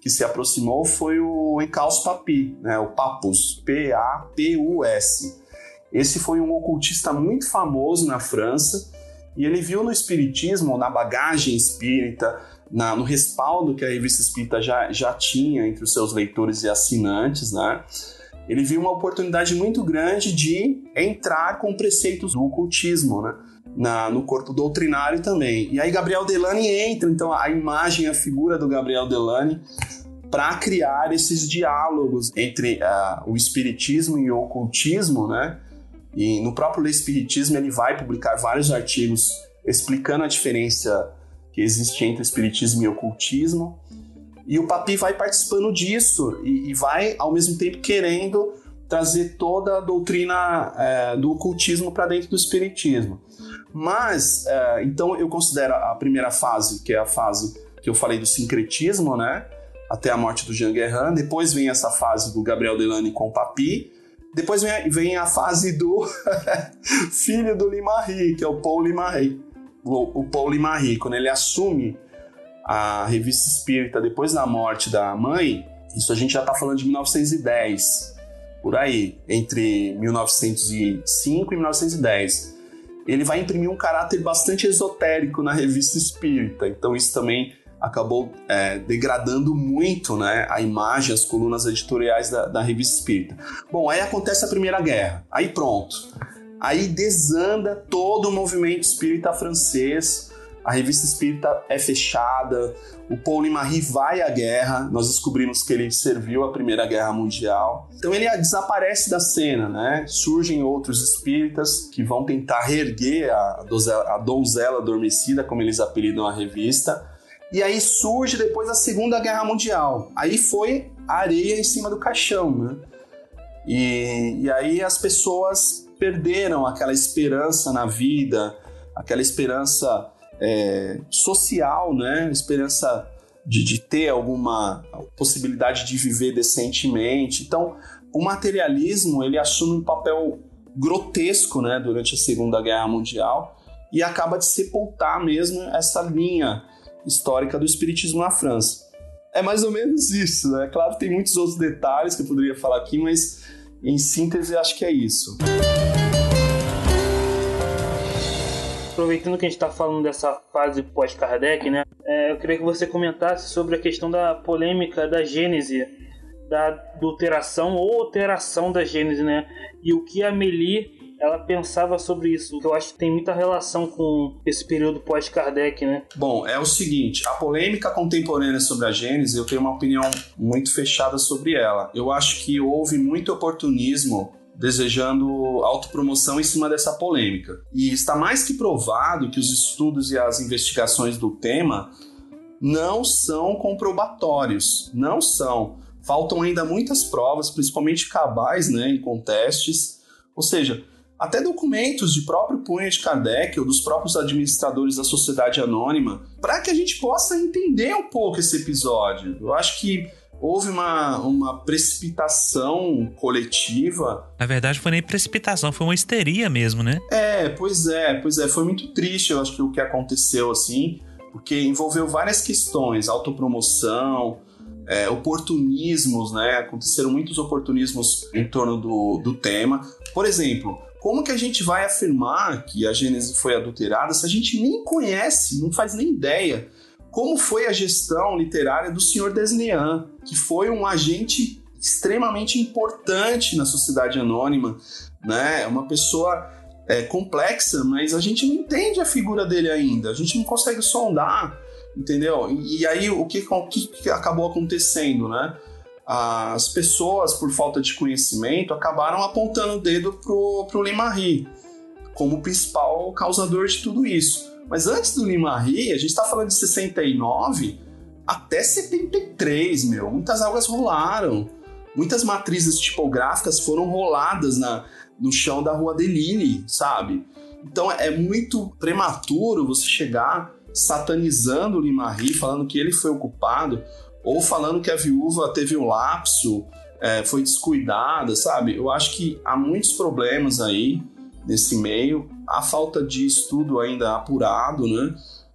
que se aproximou foi o Encalço Papi, né? o Papus, P-A-P-U-S. Esse foi um ocultista muito famoso na França e ele viu no espiritismo, na bagagem espírita, na, no respaldo que a revista espírita já, já tinha entre os seus leitores e assinantes, né? Ele viu uma oportunidade muito grande de entrar com preceitos do ocultismo, né? Na, no corpo doutrinário também. E aí Gabriel Delany entra, então a imagem, a figura do Gabriel Delany para criar esses diálogos entre uh, o espiritismo e o ocultismo, né? E no próprio Espiritismo ele vai publicar vários artigos explicando a diferença que existe entre espiritismo e ocultismo. E o Papi vai participando disso e, e vai, ao mesmo tempo, querendo trazer toda a doutrina é, do ocultismo para dentro do espiritismo. Mas, é, então, eu considero a primeira fase, que é a fase que eu falei do sincretismo, né? Até a morte do Jean Guerrin. Depois vem essa fase do Gabriel Delany com o Papi. Depois vem, vem a fase do *laughs* filho do Limarri, que é o Paul Limarri. O, o Paul Limarri, quando ele assume a revista espírita depois da morte da mãe, isso a gente já está falando de 1910, por aí, entre 1905 e 1910. Ele vai imprimir um caráter bastante esotérico na revista espírita, então isso também acabou é, degradando muito né, a imagem, as colunas editoriais da, da revista espírita. Bom, aí acontece a Primeira Guerra, aí pronto. Aí desanda todo o movimento espírita francês, a revista espírita é fechada, o Paul Marie vai à guerra, nós descobrimos que ele serviu à Primeira Guerra Mundial. Então ele desaparece da cena, né? Surgem outros espíritas que vão tentar reerguer a donzela, a donzela adormecida, como eles apelidam a revista. E aí surge depois a Segunda Guerra Mundial. Aí foi areia em cima do caixão, né? E, e aí as pessoas perderam aquela esperança na vida, aquela esperança é, social, né? Esperança de, de ter alguma possibilidade de viver decentemente. Então, o materialismo ele assume um papel grotesco, né? Durante a Segunda Guerra Mundial e acaba de sepultar mesmo essa linha histórica do espiritismo na França. É mais ou menos isso, né? Claro, tem muitos outros detalhes que eu poderia falar aqui, mas em síntese acho que é isso. aproveitando que a gente está falando dessa fase pós-Kardec, né? É, eu queria que você comentasse sobre a questão da polêmica da Gênese, da adulteração ou alteração da Gênese, né? E o que a Meli ela pensava sobre isso, que eu acho que tem muita relação com esse período pós-Kardec, né? Bom, é o seguinte, a polêmica contemporânea sobre a Gênese, eu tenho uma opinião muito fechada sobre ela. Eu acho que houve muito oportunismo desejando autopromoção em cima dessa polêmica. E está mais que provado que os estudos e as investigações do tema não são comprobatórios, não são. Faltam ainda muitas provas, principalmente cabais, né, em contestes. Ou seja, até documentos de próprio punho de Kardec ou dos próprios administradores da sociedade anônima, para que a gente possa entender um pouco esse episódio. Eu acho que houve uma, uma precipitação coletiva. Na verdade, foi nem precipitação, foi uma histeria mesmo, né? É, pois é, pois é, foi muito triste, eu acho que o que aconteceu assim, porque envolveu várias questões, autopromoção, é, oportunismos, né? Aconteceram muitos oportunismos em torno do, do tema. Por exemplo, como que a gente vai afirmar que a Gênese foi adulterada se a gente nem conhece, não faz nem ideia como foi a gestão literária do Sr. Desnean, que foi um agente extremamente importante na sociedade anônima, né? Uma pessoa é, complexa, mas a gente não entende a figura dele ainda, a gente não consegue sondar, entendeu? E, e aí o que, o que acabou acontecendo, né? As pessoas, por falta de conhecimento, acabaram apontando o dedo pro, pro Limarri como principal causador de tudo isso. Mas antes do Lima Ri, a gente está falando de 69 até 73, meu. Muitas algas rolaram. Muitas matrizes tipográficas foram roladas na, no chão da Rua Delille, sabe? Então é muito prematuro você chegar satanizando o Limarri, falando que ele foi o culpado, ou falando que a viúva teve um lapso, é, foi descuidada, sabe? Eu acho que há muitos problemas aí nesse meio, a falta de estudo ainda apurado, né?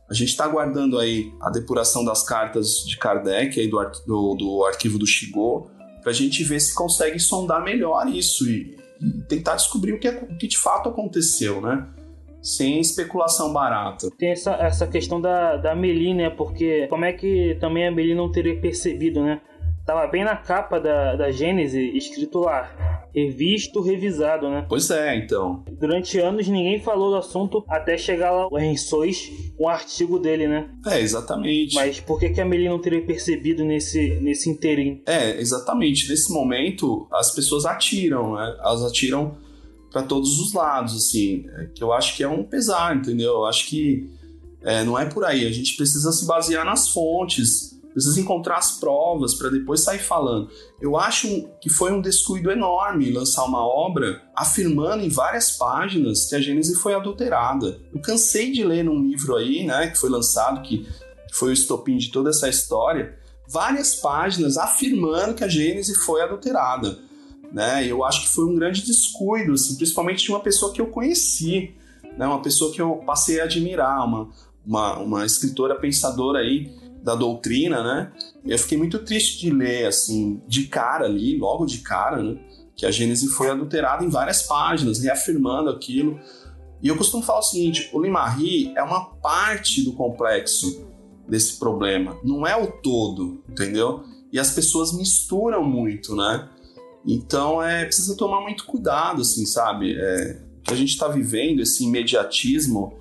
A gente está aguardando aí a depuração das cartas de Kardec, aí do, do, do arquivo do Shigo, para a gente ver se consegue sondar melhor isso e, e tentar descobrir o que, é, o que de fato aconteceu, né? Sem especulação barata. Tem essa, essa questão da, da Meli, né? Porque como é que também a Meli não teria percebido, né? Tava bem na capa da, da Gênese, escrito lá, revisto, revisado, né? Pois é, então. Durante anos ninguém falou do assunto até chegar lá o Henry Sois, um artigo dele, né? É, exatamente. Mas por que, que a Meli não teria percebido nesse, nesse inteirinho? É, exatamente. Nesse momento, as pessoas atiram, né? Elas atiram para todos os lados, assim, é, que eu acho que é um pesar, entendeu? Eu acho que é, não é por aí. A gente precisa se basear nas fontes, precisa encontrar as provas para depois sair falando. Eu acho que foi um descuido enorme lançar uma obra afirmando em várias páginas que a Gênese foi adulterada. Eu cansei de ler num livro aí, né, que foi lançado, que foi o estopim de toda essa história, várias páginas afirmando que a Gênese foi adulterada né? Eu acho que foi um grande descuido, assim, principalmente de uma pessoa que eu conheci, né? Uma pessoa que eu passei a admirar, uma, uma, uma escritora pensadora aí da doutrina, né? Eu fiquei muito triste de ler, assim, de cara ali, logo de cara, né? Que a Gênese foi adulterada em várias páginas, reafirmando aquilo. E eu costumo falar o seguinte: o Limarri é uma parte do complexo desse problema, não é o todo, entendeu? E as pessoas misturam muito, né? Então é precisa tomar muito cuidado, assim, sabe? É, que a gente está vivendo esse imediatismo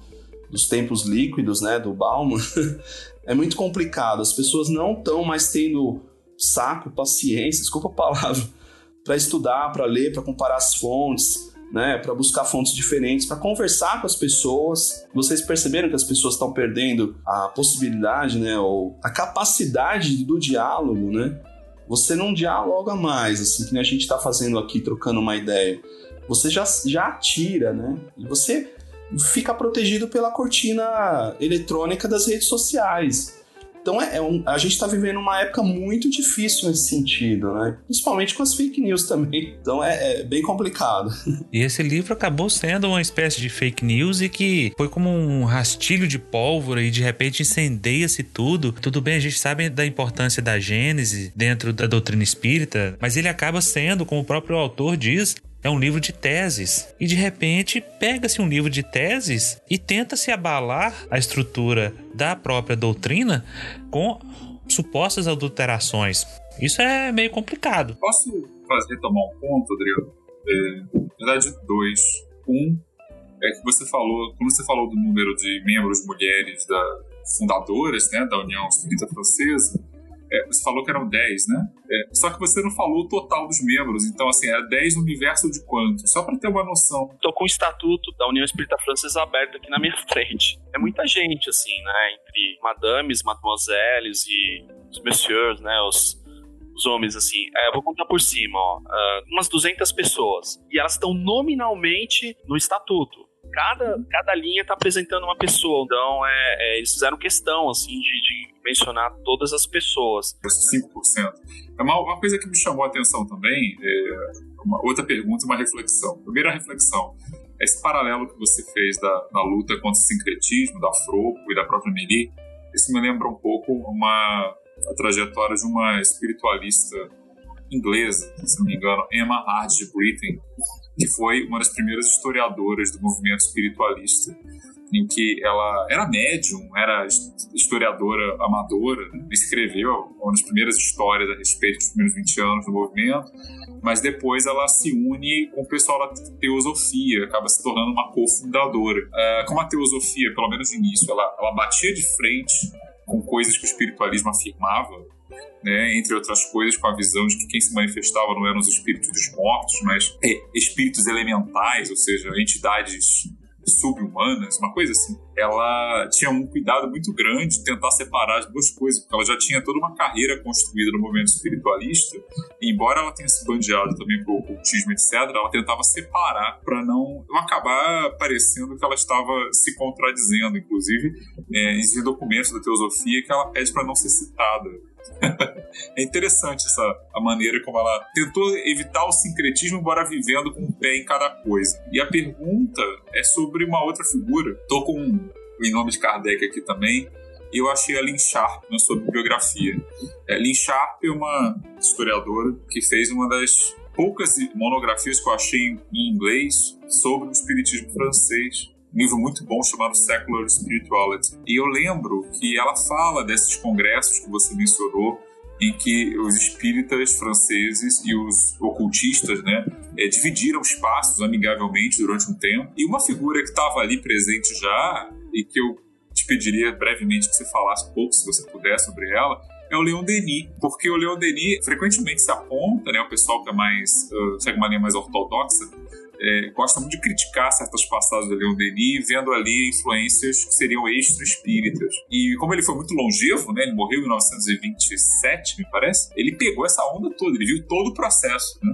dos tempos líquidos, né, do Bauman, *laughs* é muito complicado. As pessoas não estão mais tendo saco, paciência, desculpa a palavra, *laughs* para estudar, para ler, para comparar as fontes, né, para buscar fontes diferentes, para conversar com as pessoas. Vocês perceberam que as pessoas estão perdendo a possibilidade, né, ou a capacidade do diálogo, né? Você não dialoga mais, assim, que a gente está fazendo aqui, trocando uma ideia. Você já, já atira, né? E você fica protegido pela cortina eletrônica das redes sociais. Então é, é um, a gente está vivendo uma época muito difícil nesse sentido, né? Principalmente com as fake news também. Então é, é, bem complicado. *laughs* E esse livro acabou sendo uma espécie de fake news e que foi como um rastilho de pólvora e de repente incendeia-se tudo. Tudo bem, a gente sabe da importância da Gênese dentro da doutrina espírita, mas ele acaba sendo, como o próprio autor diz, é um livro de teses. E de repente pega-se um livro de teses e tenta-se abalar a estrutura da própria doutrina com supostas adulterações. Isso é meio complicado. Posso fazer, retomar um ponto, Adriano? É, na verdade, dois. Um é que você falou, quando você falou do número de membros mulheres da fundadoras né, da União Espírita Francesa, é, você falou que eram 10, né? É, só que você não falou o total dos membros. Então, assim, era 10 no universo de quanto? Só para ter uma noção. Tô com o estatuto da União Espírita Francesa aberto aqui na minha *laughs* frente. É muita gente, assim, né? Entre madames, mademoiselles e os messieurs, né? Os, os homens, assim. É, eu vou contar por cima, ó. Uh, umas 200 pessoas. E elas estão nominalmente no estatuto cada, cada linha está apresentando uma pessoa. Então, é, é, eles fizeram questão, assim, de, de, mencionar todas as pessoas. 5%. É uma, uma coisa que me chamou a atenção também, é uma outra pergunta e uma reflexão. Primeira reflexão, esse paralelo que você fez da, da luta contra o sincretismo, da Froco e da própria Meli, isso me lembra um pouco uma a trajetória de uma espiritualista inglesa, se não me engano, Emma Hard de que foi uma das primeiras historiadoras do movimento espiritualista, em que ela era médium, era historiadora amadora, né? escreveu uma das primeiras histórias a respeito dos primeiros 20 anos do movimento, mas depois ela se une com o pessoal da teosofia, acaba se tornando uma cofundadora. Uh, como a teosofia, pelo menos no início, ela, ela batia de frente com coisas que o espiritualismo afirmava, né, entre outras coisas, com a visão de que quem se manifestava não eram os espíritos dos mortos, mas é, espíritos elementais, ou seja, entidades subhumanas, uma coisa assim. Ela tinha um cuidado muito grande de tentar separar as duas coisas, porque ela já tinha toda uma carreira construída no movimento espiritualista, embora ela tenha se bandeado também pro ocultismo, etc., ela tentava separar para não acabar parecendo que ela estava se contradizendo, inclusive, é, existem documentos da teosofia que ela pede para não ser citada *laughs* é interessante essa a maneira como ela tentou evitar o sincretismo, embora vivendo com um pé em cada coisa. E a pergunta é sobre uma outra figura. Tô com em nome de Kardec aqui também. E eu achei a Lynn Sharp na sua bibliografia. É, Lynn Sharp é uma historiadora que fez uma das poucas monografias que eu achei em inglês sobre o espiritismo francês um livro muito bom chamado Secular Spirituality. E eu lembro que ela fala desses congressos que você mencionou, em que os espíritas franceses e os ocultistas né, é, dividiram espaços amigavelmente durante um tempo. E uma figura que estava ali presente já, e que eu te pediria brevemente que você falasse um pouco, se você puder, sobre ela, é o Leon Denis, porque o Leon Denis frequentemente se aponta, né, o pessoal que é mais, uh, segue uma linha mais ortodoxa, é, gosta muito de criticar certas passagens do Leon Denis, vendo ali influências que seriam extra-espíritas. E como ele foi muito longevo, né, ele morreu em 1927, me parece, ele pegou essa onda toda, ele viu todo o processo. Né?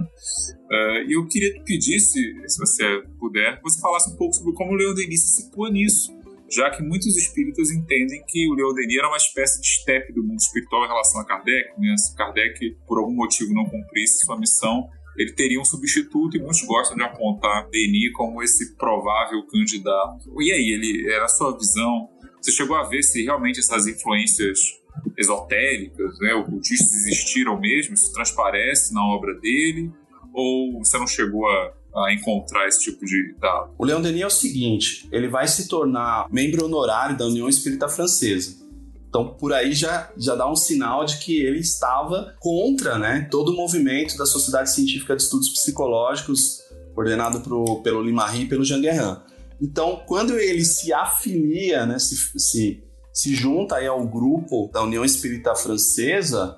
Uh, eu queria te pedir, se, se você puder, que você falasse um pouco sobre como o Leon Denis se situa nisso já que muitos espíritas entendem que o Leon Denis era uma espécie de step do mundo espiritual em relação a Kardec, né? Se Kardec, por algum motivo, não cumprisse sua missão, ele teria um substituto e muitos gostam de apontar Denis como esse provável candidato. E aí, ele, era a sua visão, você chegou a ver se realmente essas influências esotéricas, né, ocultistas existiram mesmo, isso transparece na obra dele, ou você não chegou a, a encontrar esse tipo de dado? O Leon Denis é o seguinte, ele vai se tornar membro honorário da União Espírita Francesa. Então, por aí já, já dá um sinal de que ele estava contra né, todo o movimento da Sociedade Científica de Estudos Psicológicos, coordenado pro, pelo Limarri e pelo Jean Guerrin. Então, quando ele se afilia, né, se, se, se junta aí ao grupo da União Espírita Francesa,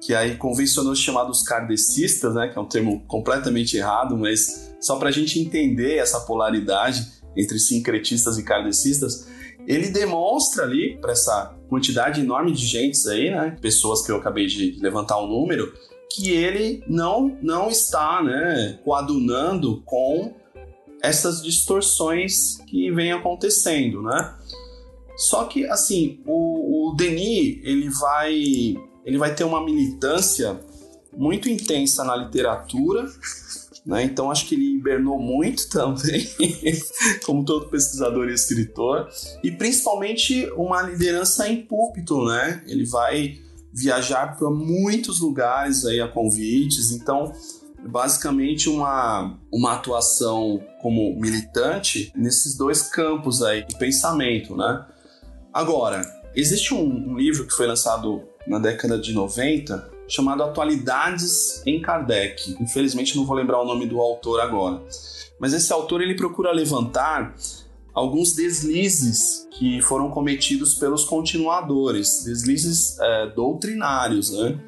que aí convencionou chamar dos kardecistas, né, que é um termo completamente errado, mas só para a gente entender essa polaridade entre sincretistas e kardecistas, ele demonstra ali para essa quantidade enorme de gente aí, né, pessoas que eu acabei de levantar um número, que ele não não está, né, coadunando com essas distorções que vêm acontecendo, né? Só que assim, o, o Denis ele vai ele vai ter uma militância muito intensa na literatura né? Então acho que ele hibernou muito *laughs* também, como todo pesquisador e escritor, e principalmente uma liderança em púlpito, né? Ele vai viajar para muitos lugares aí a convites, então basicamente uma, uma atuação como militante nesses dois campos aí de pensamento, né? Agora, existe um, um livro que foi lançado na década de 90 chamado Atualidades em Kardec. Infelizmente não vou lembrar o nome do autor agora. Mas esse autor ele procura levantar alguns deslizes que foram cometidos pelos continuadores, deslizes é, doutrinários, né?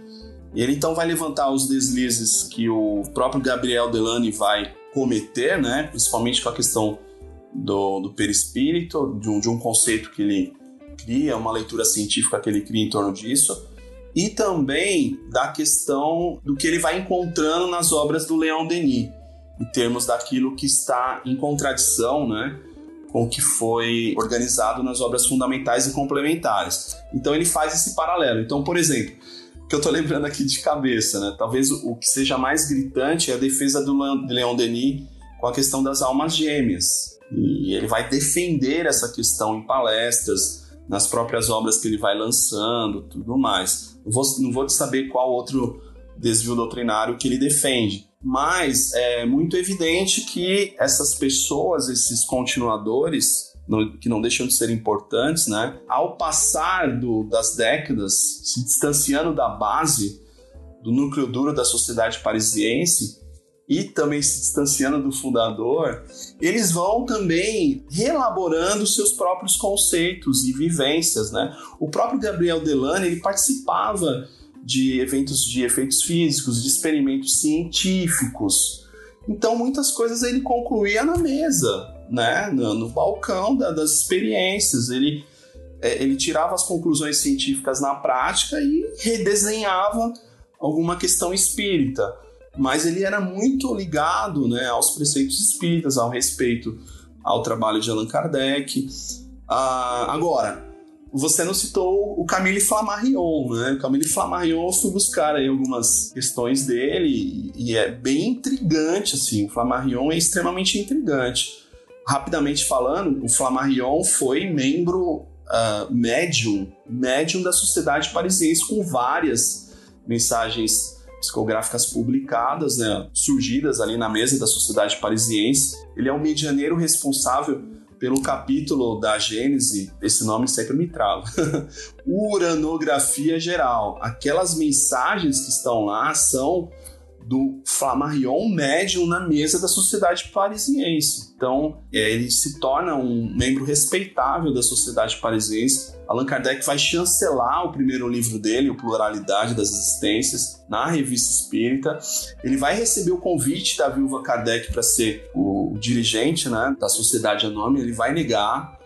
E ele então vai levantar os deslizes que o próprio Gabriel Delane vai cometer, né? Principalmente com a questão do, do perispírito, de um, de um conceito que ele cria, uma leitura científica que ele cria em torno disso e também da questão do que ele vai encontrando nas obras do Leon Denis, em termos daquilo que está em contradição, né, com o que foi organizado nas obras fundamentais e complementares. Então ele faz esse paralelo. Então, por exemplo, que eu estou lembrando aqui de cabeça, né? Talvez o que seja mais gritante é a defesa do Leon Denis com a questão das almas gêmeas. E ele vai defender essa questão em palestras, nas próprias obras que ele vai lançando, tudo mais. Não vou, não vou saber qual outro desvio doutrinário que ele defende. Mas é muito evidente que essas pessoas, esses continuadores, que não deixam de ser importantes, né? Ao passar do, das décadas, se distanciando da base, do núcleo duro da sociedade parisiense, e também se distanciando do fundador, eles vão também reelaborando seus próprios conceitos e vivências, né? O próprio Gabriel Delane, ele participava de eventos de efeitos físicos, de experimentos científicos. Então, muitas coisas ele concluía na mesa. né, no, no balcão da, das experiências. Ele, é, ele tirava as conclusões científicas na prática e redesenhava alguma questão espírita. Mas ele era muito ligado né, aos preceitos espíritas, ao respeito ao trabalho de Allan Kardec. Ah, agora, você não citou o Camille Flammarion, né? O Camille Flammarion eu fui buscar aí algumas questões dele e, é bem intrigante, assim. O Flammarion é extremamente intrigante. Rapidamente falando, o Flammarion foi membro uh, médium, médium da Sociedade Parisiense com várias mensagens psicográficas publicadas, né, surgidas ali na mesa da Sociedade Parisiense. Ele é o medianeiro responsável pelo capítulo da Gênese, esse nome sempre me trava. *laughs* Uranografia geral. Aquelas mensagens que estão lá são do Flammarion médium na mesa da sociedade parisiense. Então, é, ele se torna um membro respeitável da sociedade parisiense. Allan Kardec vai chancelar o primeiro livro dele, o Pluralidade das Existências, na revista Espírita. Ele vai receber o convite da viúva Kardec para ser o dirigente né, da sociedade anônima. Ele vai negar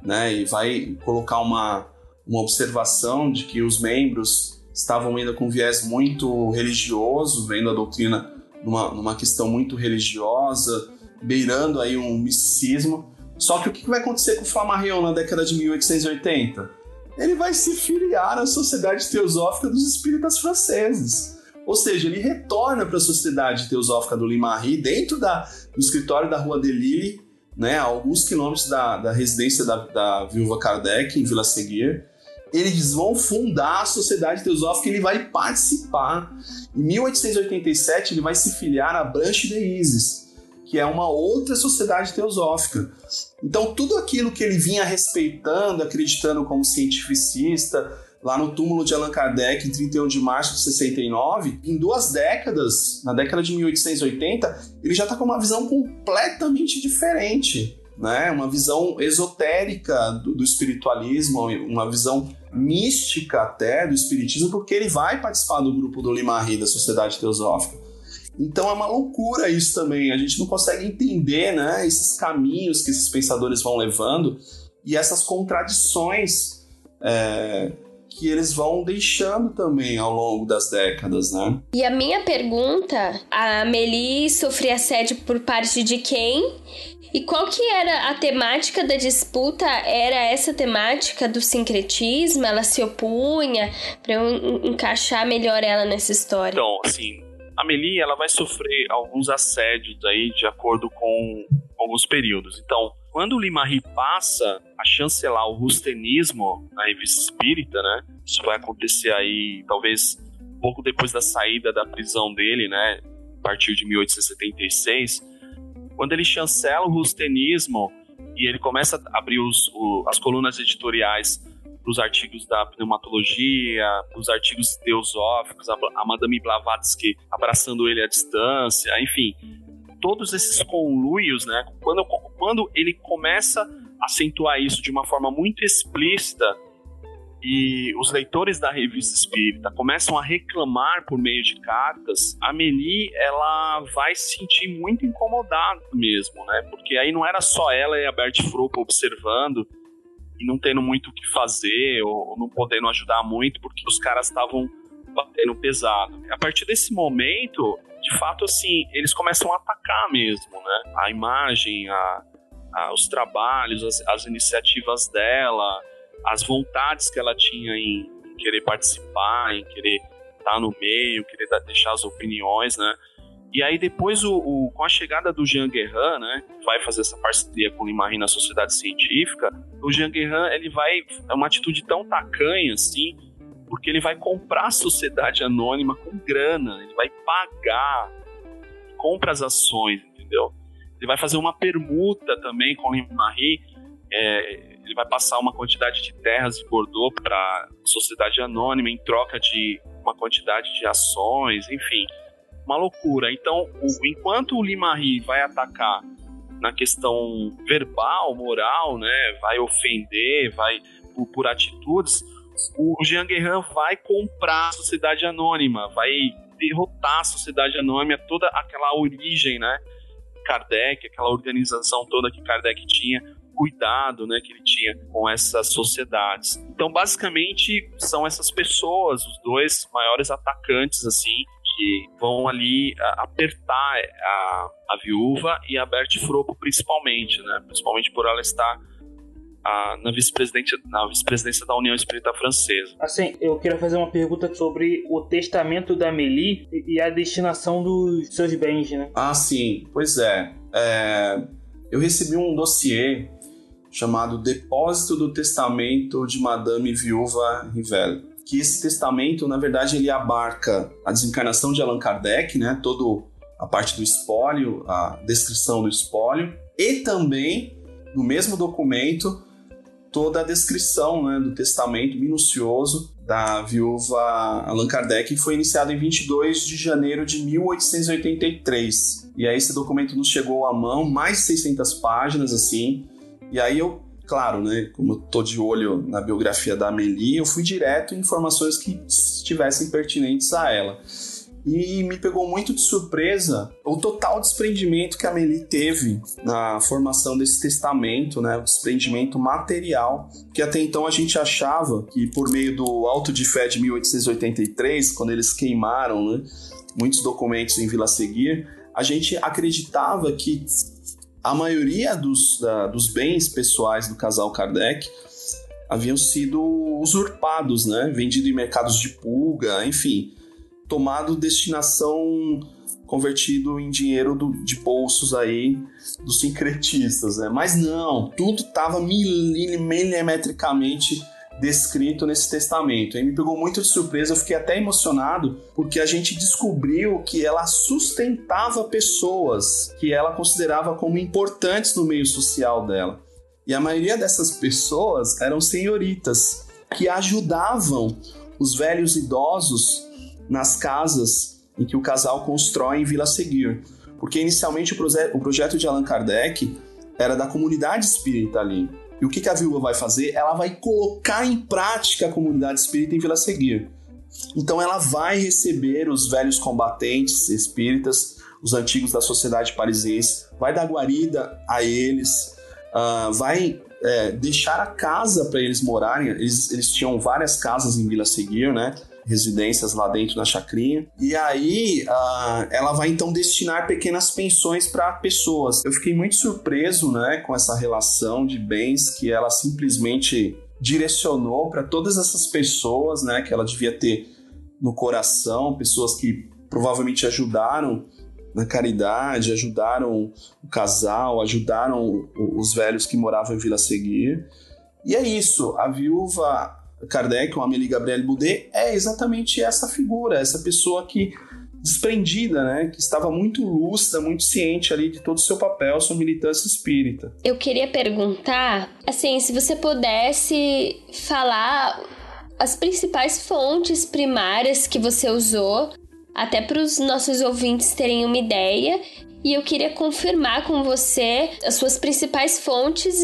né, e vai colocar uma, uma observação de que os membros estavam ainda com viés muito religioso, vendo a doutrina numa, numa questão muito religiosa, beirando aí um misticismo. Só que o que vai acontecer com o Flammarion na década de 1880? Ele vai se filiar à Sociedade Teosófica dos Espíritas Franceses. Ou seja, ele retorna para a Sociedade Teosófica do Limarie, dentro da, do escritório da Rua de Lille, né, a alguns quilômetros da, da residência da, da viúva Kardec, em Vila Seguir eles vão fundar a Sociedade Teosófica e ele vai participar. Em 1887, ele vai se filiar à Branche de Isis, que é uma outra sociedade teosófica. Então, tudo aquilo que ele vinha respeitando, acreditando como cientificista, lá no túmulo de Allan Kardec, em 31 de março de 69, em duas décadas, na década de 1880, ele já está com uma visão completamente diferente né? Uma visão esotérica do, do, espiritualismo, uma visão mística até do espiritismo, porque ele vai participar do grupo do Limari, da Sociedade Teosófica. Então é uma loucura isso também. A gente não consegue entender, né? Esses caminhos que esses pensadores vão levando e essas contradições é, que eles vão deixando também ao longo das décadas, né? E a minha pergunta, a Meli sofria assédio por parte de quem? E qual que era a temática da disputa? Era essa temática do sincretismo? Ela se opunha para eu encaixar melhor ela nessa história? Então, assim, a Meli ela vai sofrer alguns assédios aí de acordo com alguns períodos. Então, quando o Limari passa a chancelar o rustenismo na revista espírita, né? Isso vai acontecer aí talvez pouco depois da saída da prisão dele, né? A partir de 1876 quando ele chancela o rustenismo e ele começa a abrir os, o, as colunas editoriais para os artigos da pneumatologia, os artigos teosóficos, a, a Madame Blavatsky abraçando ele à distância, enfim, todos esses conluios, né? Quando, quando ele começa a acentuar isso de uma forma muito explícita e os leitores da revista Espírita começam a reclamar por meio de cartas, a Meli ela vai se sentir muito incomodada mesmo, né? Porque aí não era só ela e a Bert Frupp observando e não tendo muito o que fazer ou não podendo ajudar muito porque os caras estavam batendo pesado. A partir desse momento, de fato, assim, eles começam a atacar mesmo, né? A imagem, a, a os trabalhos, as, as iniciativas dela, as vontades que ela tinha em, querer participar, em querer estar tá no meio, querer deixar as opiniões, né? E aí depois, o, o, com a chegada do Jean Guerrin, né, vai fazer essa parceria com o Limarin na sociedade científica, o Jean Guerrin, ele vai, é uma atitude tão tacanha, assim, porque ele vai comprar a sociedade anônima com grana, ele vai pagar, compra as ações, entendeu? Ele vai fazer uma permuta também com o Limarin, é, ele vai passar uma quantidade de terras de Bordeaux para sociedade anônima em troca de uma quantidade de ações, enfim, uma loucura. Então, o, enquanto o Limari vai atacar na questão verbal, moral, né, vai ofender, vai por, por atitudes, o Jean Guerrin vai comprar a sociedade anônima, vai derrotar a sociedade anônima, toda aquela origem, né, Kardec, aquela organização toda que Kardec tinha, cuidado né, que ele tinha com essas sociedades. Então, basicamente, são essas pessoas, os dois maiores atacantes, assim, que vão ali apertar a, a viúva e a Bertie Fropo principalmente, né? Principalmente por ela estar a, na vice-presidência na vice-presidência da União Espírita Francesa. Assim, eu queria fazer uma pergunta sobre o testamento da Amélie e a destinação dos seus bens, né? Ah, sim. Pois é. é eu recebi um dossiê chamado Depósito do Testamento de Madame Viúva Rivel. Que esse testamento, na verdade, ele abarca a desencarnação de Allan Kardec, né? Todo a parte do espólio, a descrição do espólio, e também, no mesmo documento, toda a descrição né, do testamento minucioso da viúva Allan Kardec, que foi iniciado em 22 de janeiro de 1883. E aí esse documento nos chegou à mão, mais de 600 páginas, assim. E aí eu, claro, né, como eu tô de olho na biografia da Amélie, eu fui direto em informações que estivessem pertinentes a ela. E me pegou muito de surpresa o total desprendimento que a Amélie teve na formação desse testamento, né? O desprendimento material, que até então a gente achava que por meio do Auto de Fé de 1883, quando eles queimaram né, muitos documentos em Vila Seguir, a gente acreditava que a maioria dos, da, dos bens pessoais do casal Kardec haviam sido usurpados, né? Vendido em mercados de pulga, enfim tomado destinação convertido em dinheiro do, de bolsos aí dos sincretistas, né? Mas não, tudo estava milimetricamente descrito nesse testamento. E me pegou muito de surpresa, eu fiquei até emocionado, porque a gente descobriu que ela sustentava pessoas que ela considerava como importantes no meio social dela. E a maioria dessas pessoas eram senhoritas que ajudavam os velhos idosos nas casas em que o casal constrói em Vila Seguir. Porque inicialmente o, proje o projeto de Allan Kardec era da comunidade espírita ali. E o que, que a viúva vai fazer? Ela vai colocar em prática a comunidade espírita em Vila Seguir. Então ela vai receber os velhos combatentes espíritas, os antigos da sociedade parisiense, vai dar guarida a eles, uh, vai é, deixar a casa para eles morarem. Eles, eles tinham várias casas em Vila Seguir, né? Residências lá dentro da chacrinha. E aí uh, ela vai então destinar pequenas pensões para pessoas. Eu fiquei muito surpreso né, com essa relação de bens que ela simplesmente direcionou para todas essas pessoas né, que ela devia ter no coração, pessoas que provavelmente ajudaram na caridade, ajudaram o casal, ajudaram os velhos que moravam em Vila Seguir. E é isso, a viúva Kardec, o Amélie Gabriel Boudet, é exatamente essa figura, essa pessoa que desprendida, né, que estava muito lúcida, muito ciente ali de todo o seu papel, sua militância espírita. Eu queria perguntar, assim, se você pudesse falar as principais fontes primárias que você usou, até para os nossos ouvintes terem uma ideia, e eu queria confirmar com você as suas principais fontes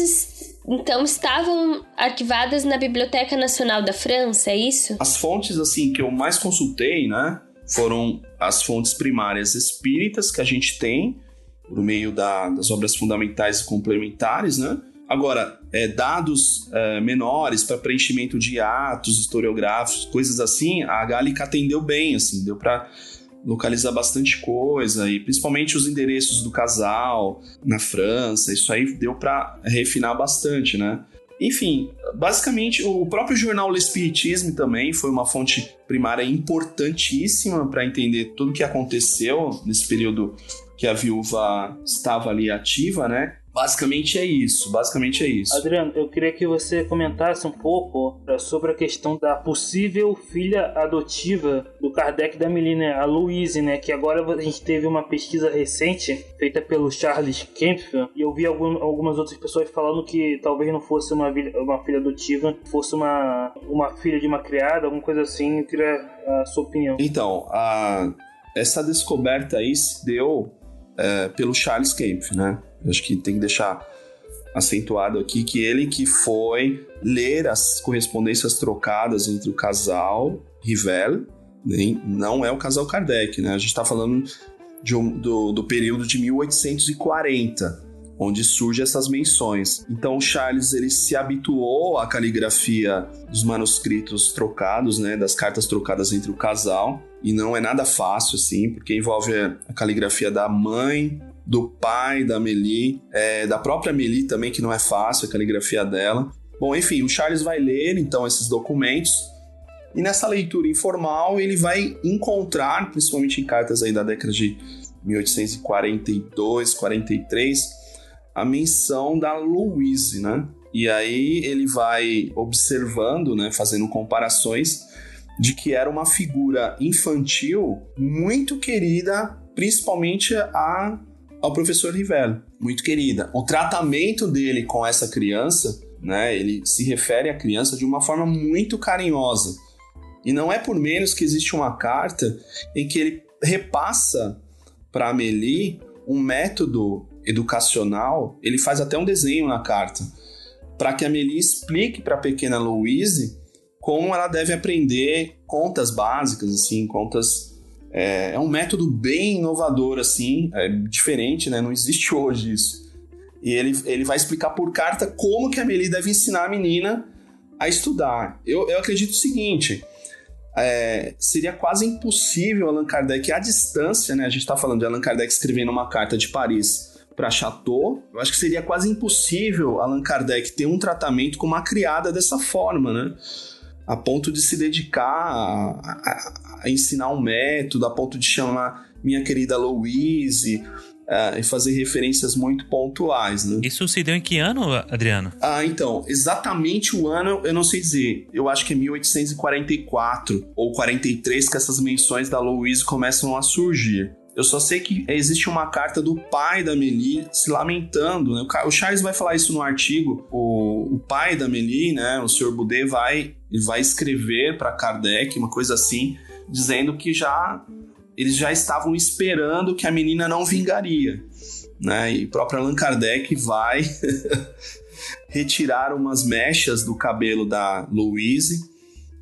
então estavam arquivadas na Biblioteca Nacional da França, é isso? As fontes assim que eu mais consultei, né, foram as fontes primárias espíritas que a gente tem por meio da, das obras fundamentais e complementares, né? Agora, é, dados é, menores para preenchimento de atos historiográficos, coisas assim, a Gálica atendeu bem, assim, deu para localizar bastante coisa e principalmente os endereços do casal na França. Isso aí deu para refinar bastante, né? Enfim, basicamente o próprio jornal L'Espiritisme também foi uma fonte primária importantíssima para entender tudo o que aconteceu nesse período que a viúva estava ali ativa, né? Basicamente é isso, basicamente é isso. Adriano, eu queria que você comentasse um pouco eh, sobre a questão da possível filha adotiva do Kardec da Melina, a Louise, né? Que agora a gente teve uma pesquisa recente feita pelo Charles Kempf e eu vi algum, algumas outras pessoas falando que talvez não fosse uma, uma filha adotiva, fosse uma, uma filha de uma criada, alguma coisa assim. Eu queria a sua opinião. Então, a, essa descoberta aí se deu é, pelo Charles Kempf, né? Acho que tem que deixar acentuado aqui que ele que foi ler as correspondências trocadas entre o casal Rivel, né? não é o casal Kardec, né? A gente está falando um, do, do período de 1840 onde surgem essas menções. Então Charles ele se habituou à caligrafia dos manuscritos trocados, né, das cartas trocadas entre o casal, e não é nada fácil assim, porque envolve a caligrafia da mãe, do pai da Amélie, é, da própria Amélie também, que não é fácil a caligrafia dela. Bom, enfim, o Charles vai ler então esses documentos e nessa leitura informal ele vai encontrar, principalmente em cartas aí da década de 1842, 43, a menção da Louise, né? E aí ele vai observando, né, fazendo comparações de que era uma figura infantil muito querida, principalmente a ao professor Rivello, muito querida. O tratamento dele com essa criança, né, ele se refere à criança de uma forma muito carinhosa. E não é por menos que existe uma carta em que ele repassa para Amélie um método educacional, ele faz até um desenho na carta, para que a Amélie explique para a pequena Louise como ela deve aprender contas básicas, assim, contas é, é um método bem inovador, assim, é diferente, né? Não existe hoje isso. E ele, ele vai explicar por carta como que a Amelie deve ensinar a menina a estudar. Eu, eu acredito o seguinte, é, seria quase impossível Allan Kardec, à distância, né? A gente está falando de Allan Kardec escrevendo uma carta de Paris para Chateau. Eu acho que seria quase impossível Allan Kardec ter um tratamento com uma criada dessa forma, né? a ponto de se dedicar a, a, a ensinar um método, a ponto de chamar minha querida Louise, uh, e fazer referências muito pontuais, né? Isso se deu em que ano, Adriano? Ah, então, exatamente o ano eu não sei dizer. Eu acho que é 1844 ou 43 que essas menções da Louise começam a surgir. Eu só sei que existe uma carta do pai da Meli se lamentando. Né? O Charles vai falar isso no artigo. O, o pai da Meli, né, o Sr. Boudet, vai, vai escrever para Kardec uma coisa assim, dizendo que já eles já estavam esperando que a menina não vingaria. Né? E o próprio Allan Kardec vai *laughs* retirar umas mechas do cabelo da Louise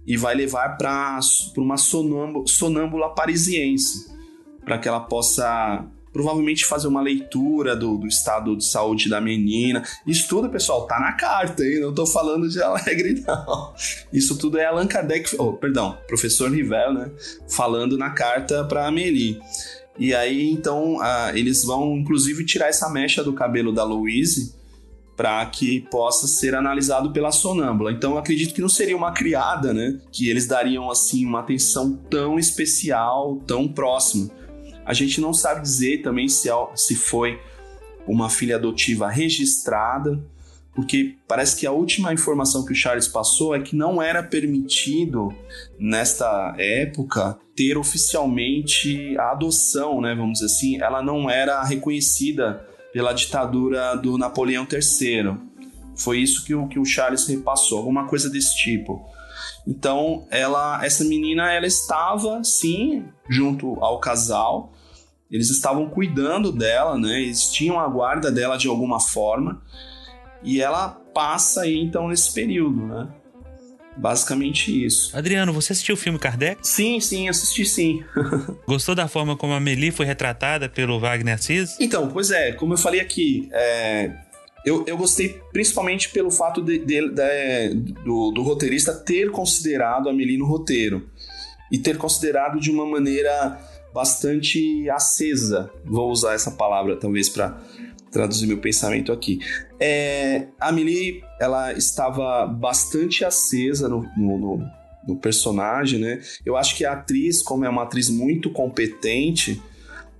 e vai levar para uma sonâmbula, sonâmbula parisiense para que ela possa provavelmente fazer uma leitura do, do, estado de saúde da menina. Isso tudo, pessoal, tá na carta, hein? Não tô falando de *laughs* Alegre, não. Isso tudo é Allan Kardec, oh, perdão, professor Rivel, né? Falando na carta para Amélie. E aí, então, uh, eles vão, inclusive, tirar essa mecha do cabelo da Louise para que possa ser analisado pela sonâmbula. Então, acredito que não seria uma criada, né? Que eles dariam, assim, uma atenção tão especial, tão próxima a gente não sabe dizer também se, se foi uma filha adotiva registrada, porque parece que a última informação que o Charles passou é que não era permitido nesta época ter oficialmente a adoção, né, vamos dizer assim, ela não era reconhecida pela ditadura do Napoleão III. Foi isso que o, que o Charles repassou, alguma coisa desse tipo. Então, ela, essa menina, ela estava sim junto ao casal, eles estavam cuidando dela, né? Eles tinham a guarda dela de alguma forma. E ela passa aí então nesse período, né? Basicamente isso. Adriano, você assistiu o filme Kardec? Sim, sim, assisti sim. *laughs* Gostou da forma como a Meli foi retratada pelo Wagner Assis? Então, pois é, como eu falei aqui, é, eu, eu gostei principalmente pelo fato de, de, de, do, do roteirista ter considerado a Meli no roteiro. E ter considerado de uma maneira bastante acesa. Vou usar essa palavra talvez para traduzir meu pensamento aqui. É, a Amelie, ela estava bastante acesa no, no, no, no, personagem, né? Eu acho que a atriz, como é uma atriz muito competente,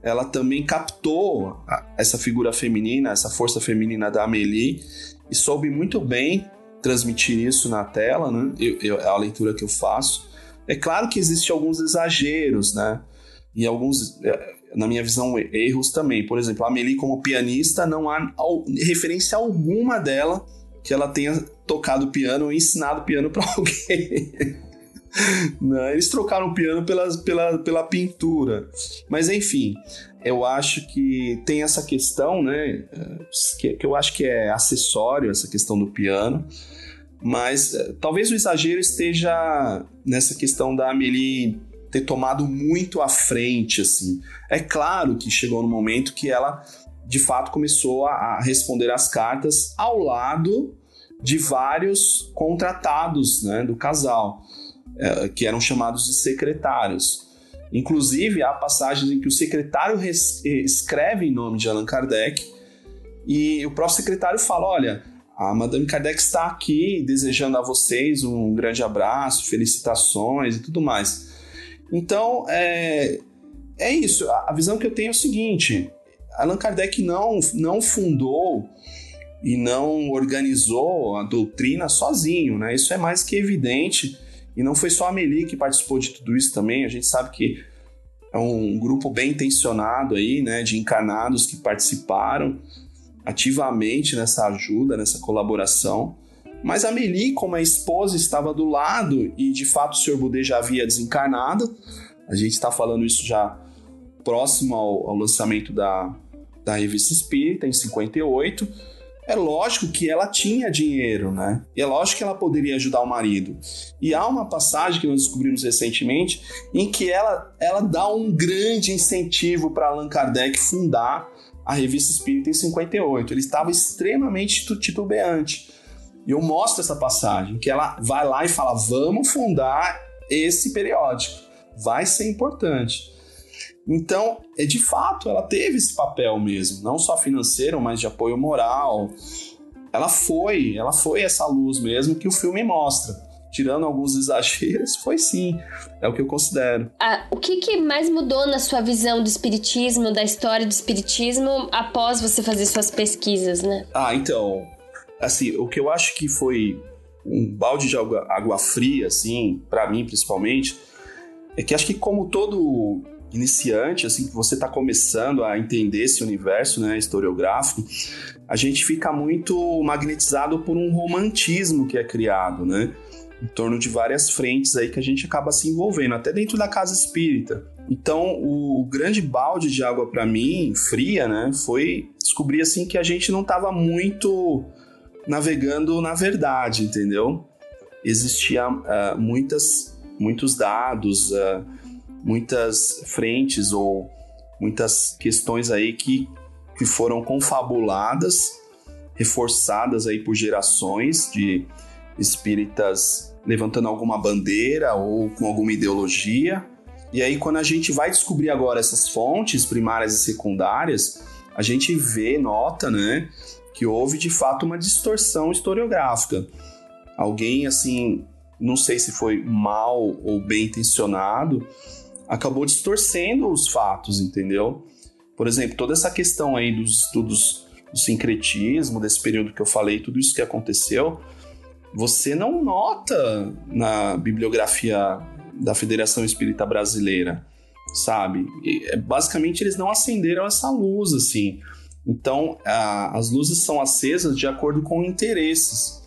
ela também captou essa figura feminina, essa força feminina da Amelie e soube muito bem transmitir isso na tela, né? Eu, eu, a leitura que eu faço. É claro que existem alguns exageros, né? E alguns, é, na minha visão, erros também. Por exemplo, a Amelie como pianista, não há referência alguma dela que ela tenha tocado piano ou ensinado piano para *laughs* alguém. Não, eles trocaram o piano pela, pela, pela pintura. Mas enfim, eu acho que tem essa questão, né? Que, que eu acho que é acessório, essa questão do piano. Mas é, talvez o exagero esteja nessa questão da Amelie ter tomado muito à frente, assim. É claro que chegou no momento que ela, de fato, começou a, a responder as cartas ao lado de vários contratados né, do casal, é, que eram chamados de secretários. Inclusive, há passagens em que o secretário escreve em nome de Allan Kardec e o próprio secretário fala: Olha, a Madame Kardec está aqui desejando a vocês um grande abraço, felicitações e tudo mais. Então, é, é isso. A visão que eu tenho é o seguinte: Allan Kardec não, não fundou e não organizou a doutrina sozinho, né? Isso é mais que evidente. E não foi só a Amélie que participou de tudo isso também. A gente sabe que é um grupo bem intencionado aí, né, de encarnados que participaram ativamente nessa ajuda, nessa colaboração. Mas a Meli, como a esposa estava do lado e de fato o Sr. Boudet já havia desencarnado, a gente está falando isso já próximo ao, ao lançamento da, da revista Espírita, em 58. É lógico que ela tinha dinheiro, né? E é lógico que ela poderia ajudar o marido. E há uma passagem que nós descobrimos recentemente em que ela, ela dá um grande incentivo para Allan Kardec fundar a revista Espírita em 58. Ele estava extremamente titubeante. E eu mostro essa passagem, que ela vai lá e fala: vamos fundar esse periódico, vai ser importante. Então, é de fato, ela teve esse papel mesmo, não só financeiro, mas de apoio moral. Ela foi, ela foi essa luz mesmo que o filme mostra tirando alguns *laughs* exageros, foi sim. É o que eu considero. Ah, o que, que mais mudou na sua visão do espiritismo, da história do espiritismo, após você fazer suas pesquisas, né? Ah, então. Assim, o que eu acho que foi um balde de água, água fria, assim, para mim principalmente, é que acho que como todo iniciante, assim, que você está começando a entender esse universo, né, historiográfico, a gente fica muito magnetizado por um romantismo que é criado, né? em torno de várias frentes aí que a gente acaba se envolvendo, até dentro da casa espírita. Então, o, o grande balde de água para mim, fria, né, foi descobrir assim que a gente não estava muito navegando na verdade, entendeu? Existia uh, muitas, muitos dados, uh, muitas frentes ou muitas questões aí que, que foram confabuladas, reforçadas aí por gerações de espíritas levantando alguma bandeira ou com alguma ideologia. E aí, quando a gente vai descobrir agora essas fontes primárias e secundárias, a gente vê, nota, né, que houve de fato uma distorção historiográfica. Alguém, assim, não sei se foi mal ou bem intencionado, acabou distorcendo os fatos, entendeu? Por exemplo, toda essa questão aí dos estudos do sincretismo, desse período que eu falei, tudo isso que aconteceu, você não nota na bibliografia da Federação Espírita Brasileira, sabe? E, é, basicamente, eles não acenderam essa luz, assim. Então, a, as luzes são acesas de acordo com interesses.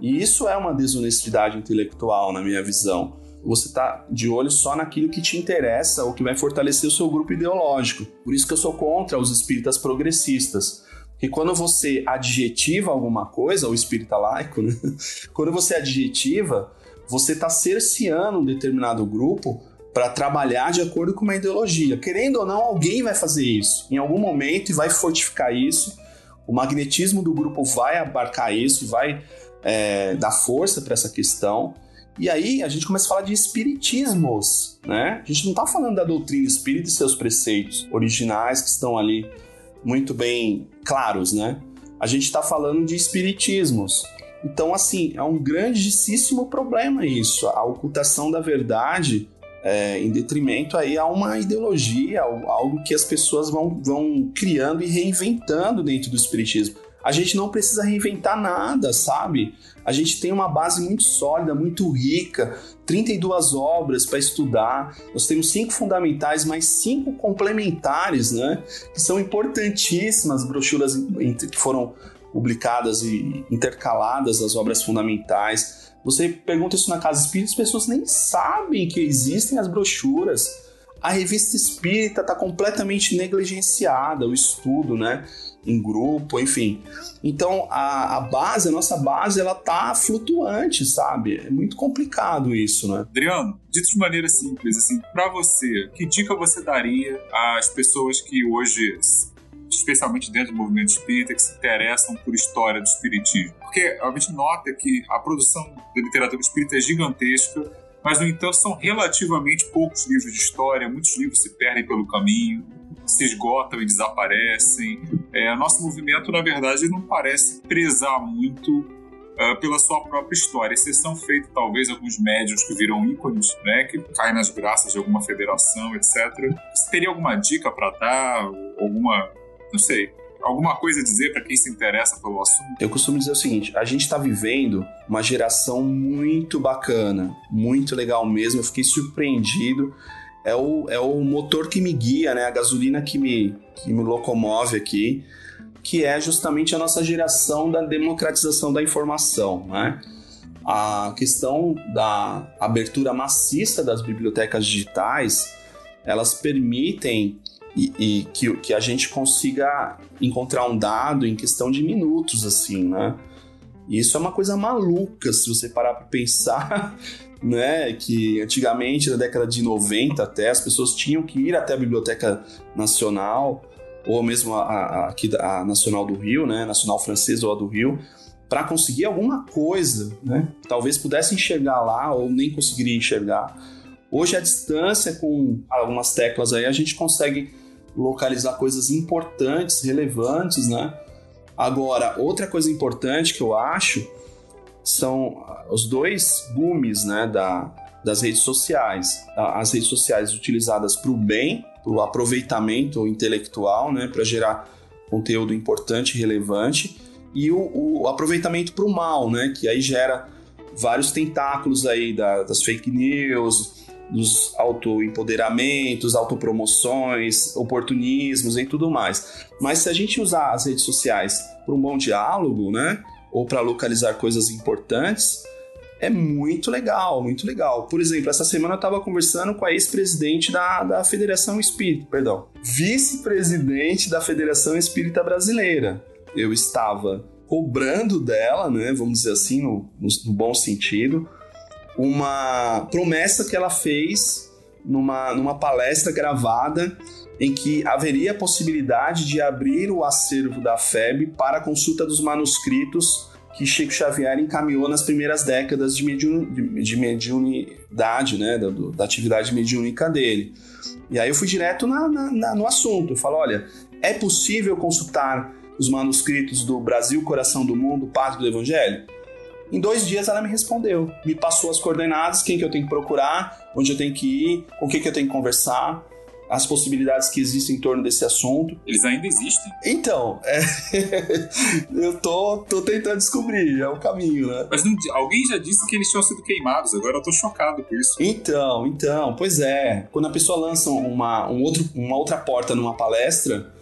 E isso é uma desonestidade intelectual, na minha visão. Você está de olho só naquilo que te interessa ou que vai fortalecer o seu grupo ideológico. Por isso que eu sou contra os espíritas progressistas que quando você adjetiva alguma coisa, o espírita laico, né? *laughs* quando você adjetiva, você está cerceando um determinado grupo para trabalhar de acordo com uma ideologia. Querendo ou não, alguém vai fazer isso em algum momento e vai fortificar isso. O magnetismo do grupo vai abarcar isso vai é, dar força para essa questão. E aí a gente começa a falar de espiritismos, né? A gente não está falando da doutrina espírita e seus preceitos originais que estão ali muito bem claros, né? A gente está falando de espiritismos. Então, assim, é um grandíssimo problema isso, a ocultação da verdade é, em detrimento aí a uma ideologia, algo que as pessoas vão, vão criando e reinventando dentro do espiritismo. A gente não precisa reinventar nada, sabe? A gente tem uma base muito sólida, muito rica, 32 obras para estudar. Nós temos cinco fundamentais, mais cinco complementares, né? Que são importantíssimas, brochuras que foram publicadas e intercaladas às obras fundamentais. Você pergunta isso na Casa Espírita, as pessoas nem sabem que existem as brochuras. A revista espírita está completamente negligenciada, o estudo, né? em grupo, enfim. Então a, a base, a nossa base, ela tá flutuante, sabe? É muito complicado isso, né? Adriano, dito de maneira simples, assim, para você, que dica você daria às pessoas que hoje especialmente dentro do movimento espírita, que se interessam por história do espiritismo. Porque a gente nota que a produção da literatura espírita é gigantesca, mas, no entanto, são relativamente poucos livros de história, muitos livros se perdem pelo caminho, se esgotam e desaparecem. É, nosso movimento, na verdade, não parece prezar muito uh, pela sua própria história, exceção feita, talvez, alguns médios que viram ícones, né, que caem nas graças de alguma federação, etc. Você teria alguma dica para dar? Alguma. Não sei alguma coisa a dizer para quem se interessa pelo assunto? Eu costumo dizer o seguinte: a gente está vivendo uma geração muito bacana, muito legal mesmo. Eu fiquei surpreendido. É o, é o motor que me guia, né? A gasolina que me, que me locomove aqui, que é justamente a nossa geração da democratização da informação, né? A questão da abertura maciça das bibliotecas digitais, elas permitem e, e que, que a gente consiga encontrar um dado em questão de minutos, assim, né? E isso é uma coisa maluca se você parar para pensar, *laughs* né? Que antigamente, na década de 90 até, as pessoas tinham que ir até a Biblioteca Nacional, ou mesmo a, a, aqui a Nacional do Rio, né? Nacional Francesa ou a do Rio, para conseguir alguma coisa, né? Talvez pudesse enxergar lá ou nem conseguiria enxergar. Hoje, a distância, com algumas teclas aí, a gente consegue localizar coisas importantes, relevantes, né? Agora, outra coisa importante que eu acho são os dois booms, né, da, das redes sociais. As redes sociais utilizadas para o bem, para o aproveitamento intelectual, né, para gerar conteúdo importante e relevante, e o, o aproveitamento para o mal, né, que aí gera vários tentáculos aí da, das fake news, dos autoempoderamentos, autopromoções, oportunismos e tudo mais. Mas se a gente usar as redes sociais para um bom diálogo, né, ou para localizar coisas importantes, é muito legal, muito legal. Por exemplo, essa semana eu estava conversando com a ex-presidente da, da Federação Espírita, perdão, vice-presidente da Federação Espírita Brasileira. Eu estava cobrando dela, né, vamos dizer assim, no, no, no bom sentido, uma promessa que ela fez numa, numa palestra gravada em que haveria a possibilidade de abrir o acervo da FEB para a consulta dos manuscritos que Chico Xavier encaminhou nas primeiras décadas de, mediun, de, de mediunidade, né, da, da, atividade mediúnica dele. E aí eu fui direto na, na, na, no assunto. Eu falo, olha, é possível consultar os manuscritos do Brasil, Coração do Mundo, Pátrio do Evangelho? Em dois dias ela me respondeu, me passou as coordenadas, quem que eu tenho que procurar, onde eu tenho que ir, com quem que eu tenho que conversar, as possibilidades que existem em torno desse assunto. Eles ainda existem? Então, é... *laughs* eu tô, tô tentando descobrir, é o caminho, né? Mas não, alguém já disse que eles tinham sido queimados, agora eu tô chocado com isso. Então, então, pois é. Quando a pessoa lança uma, um outro, uma outra porta numa palestra,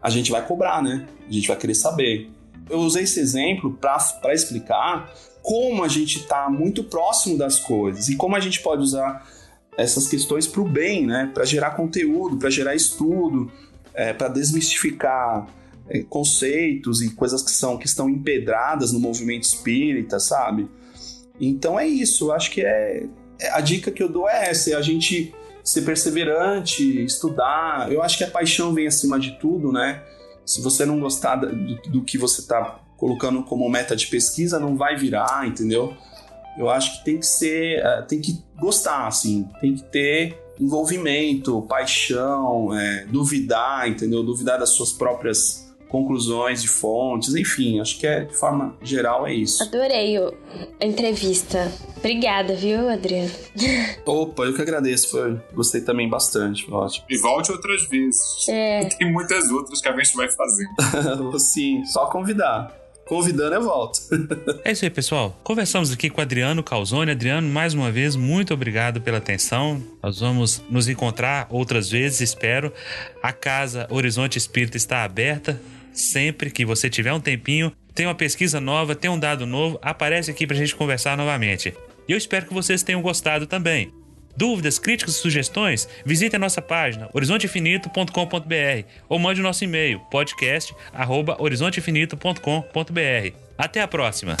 a gente vai cobrar, né? A gente vai querer saber. Eu usei esse exemplo para explicar como a gente está muito próximo das coisas e como a gente pode usar essas questões para o bem, né? Para gerar conteúdo, para gerar estudo, é, para desmistificar é, conceitos e coisas que são que estão empedradas no movimento espírita, sabe? Então é isso. Eu acho que é, é a dica que eu dou é essa: é a gente ser perseverante, estudar. Eu acho que a paixão vem acima de tudo, né? Se você não gostar do, do que você está colocando como meta de pesquisa, não vai virar, entendeu? Eu acho que tem que ser, é, tem que gostar, assim, tem que ter envolvimento, paixão, é, duvidar, entendeu? Duvidar das suas próprias conclusões de fontes, enfim, acho que é, de forma geral é isso. Adorei a entrevista. Obrigada, viu, Adriano? *laughs* Opa, eu que agradeço, foi, gostei também bastante, ótimo. E volte outras vezes. É. *laughs* Tem muitas outras que a gente vai fazer. *laughs* Sim, só convidar. Convidando, eu volto. é isso aí, pessoal. Conversamos aqui com Adriano Calzone. Adriano, mais uma vez, muito obrigado pela atenção. Nós vamos nos encontrar outras vezes, espero. A casa Horizonte Espírita está aberta sempre que você tiver um tempinho, tem uma pesquisa nova, tem um dado novo, aparece aqui para a gente conversar novamente. E eu espero que vocês tenham gostado também. Dúvidas, críticas e sugestões? Visite a nossa página horizonteinfinito.com.br ou mande o nosso e-mail podcast@horizonteinfinito.com.br. Até a próxima.